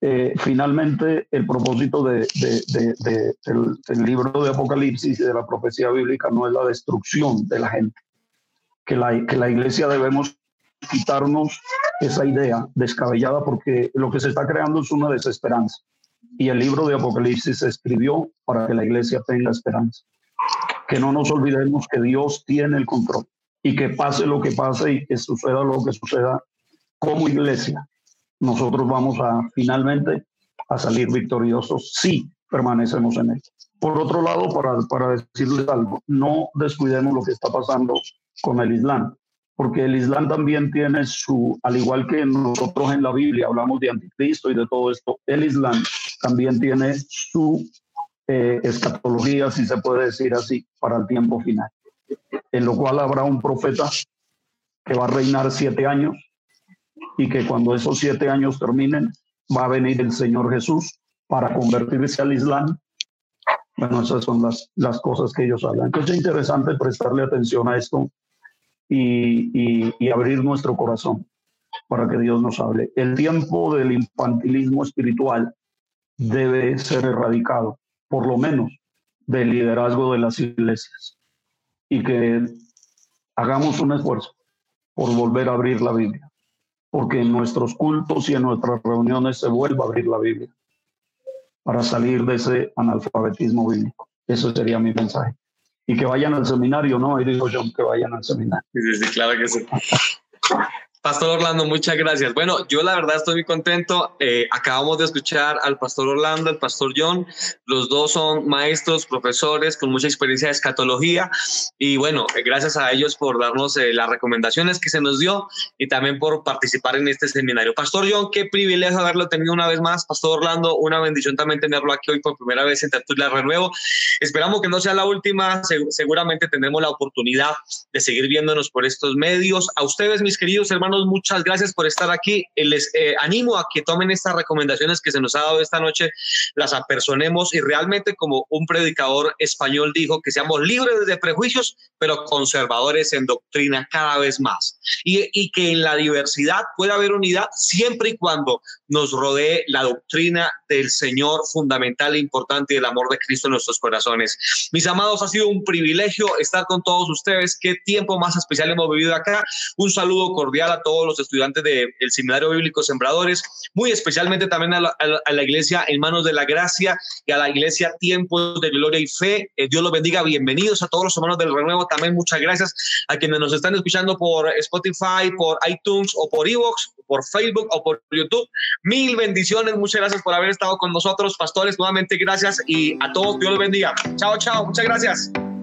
eh, finalmente, el propósito de, del, libro de Apocalipsis y de la profecía bíblica no es la destrucción de la gente, que la, que la iglesia debemos quitarnos esa idea descabellada porque lo que se está creando es una desesperanza y el libro de Apocalipsis se escribió para que la iglesia tenga esperanza. Que no nos olvidemos que Dios tiene el control y que pase lo que pase y que suceda lo que suceda como iglesia, nosotros vamos a finalmente a salir victoriosos si permanecemos en él. Por otro lado, para, para decirles algo, no descuidemos lo que está pasando con el Islam porque el Islam también tiene su, al igual que nosotros en la Biblia hablamos de anticristo y de todo esto, el Islam también tiene su eh, escatología, si se puede decir así, para el tiempo final, en lo cual habrá un profeta que va a reinar siete años y que cuando esos siete años terminen, va a venir el Señor Jesús para convertirse al Islam. Bueno, esas son las, las cosas que ellos hablan. Entonces es interesante prestarle atención a esto y, abrir nuestro corazón para que Dios nos hable. El tiempo del infantilismo espiritual debe ser erradicado, por lo menos del liderazgo de las iglesias, y que hagamos un esfuerzo por volver a abrir la Biblia, porque en nuestros cultos y en nuestras reuniones se vuelva a abrir la Biblia. para salir de ese analfabetismo bíblico. Eso sería mi mensaje. Y que vayan al seminario, ¿no? Y digo yo que vayan al seminario. Sí, sí, claro que sí. Pastor Orlando, muchas gracias. Bueno, yo la verdad estoy muy contento. Eh, acabamos de escuchar al Pastor Orlando, al Pastor John. Los dos son maestros, profesores con mucha experiencia de escatología. Y bueno, eh, gracias a ellos por darnos eh, las recomendaciones que se nos dio y también por participar en este seminario. Pastor John, qué privilegio haberlo tenido una vez más. Pastor Orlando, una bendición también tenerlo aquí hoy por primera vez en Tertulia Renuevo. Esperamos que no sea la última. seguramente tendremos la oportunidad de seguir viéndonos por estos medios. A ustedes, mis queridos hermanos, muchas gracias por estar aquí. Les eh, animo a que tomen estas recomendaciones que se nos ha dado esta noche, las apersonemos y realmente como un predicador español dijo, que seamos libres de prejuicios, pero conservadores en doctrina cada vez más. Y, y que en la diversidad pueda haber unidad siempre y cuando nos rodee la doctrina del Señor fundamental e importante y el amor de Cristo en nuestros corazones. Mis amados, ha sido un privilegio estar con todos ustedes. Qué tiempo más especial hemos vivido acá. Un saludo cordial a todos los estudiantes del Seminario Bíblico Sembradores, muy especialmente también a la, Iglesia en manos de la gracia y a la Iglesia Tiempos de Gloria y Fe. Eh, Dios los bendiga. Bienvenidos a todos los hermanos del Renuevo. También muchas gracias a quienes nos están escuchando por Spotify, por iTunes o por Evox, por Facebook o por YouTube. Mil bendiciones. Muchas gracias por haber estado con nosotros, pastores. Nuevamente gracias y a todos Dios los bendiga. Chao, chao. Muchas gracias.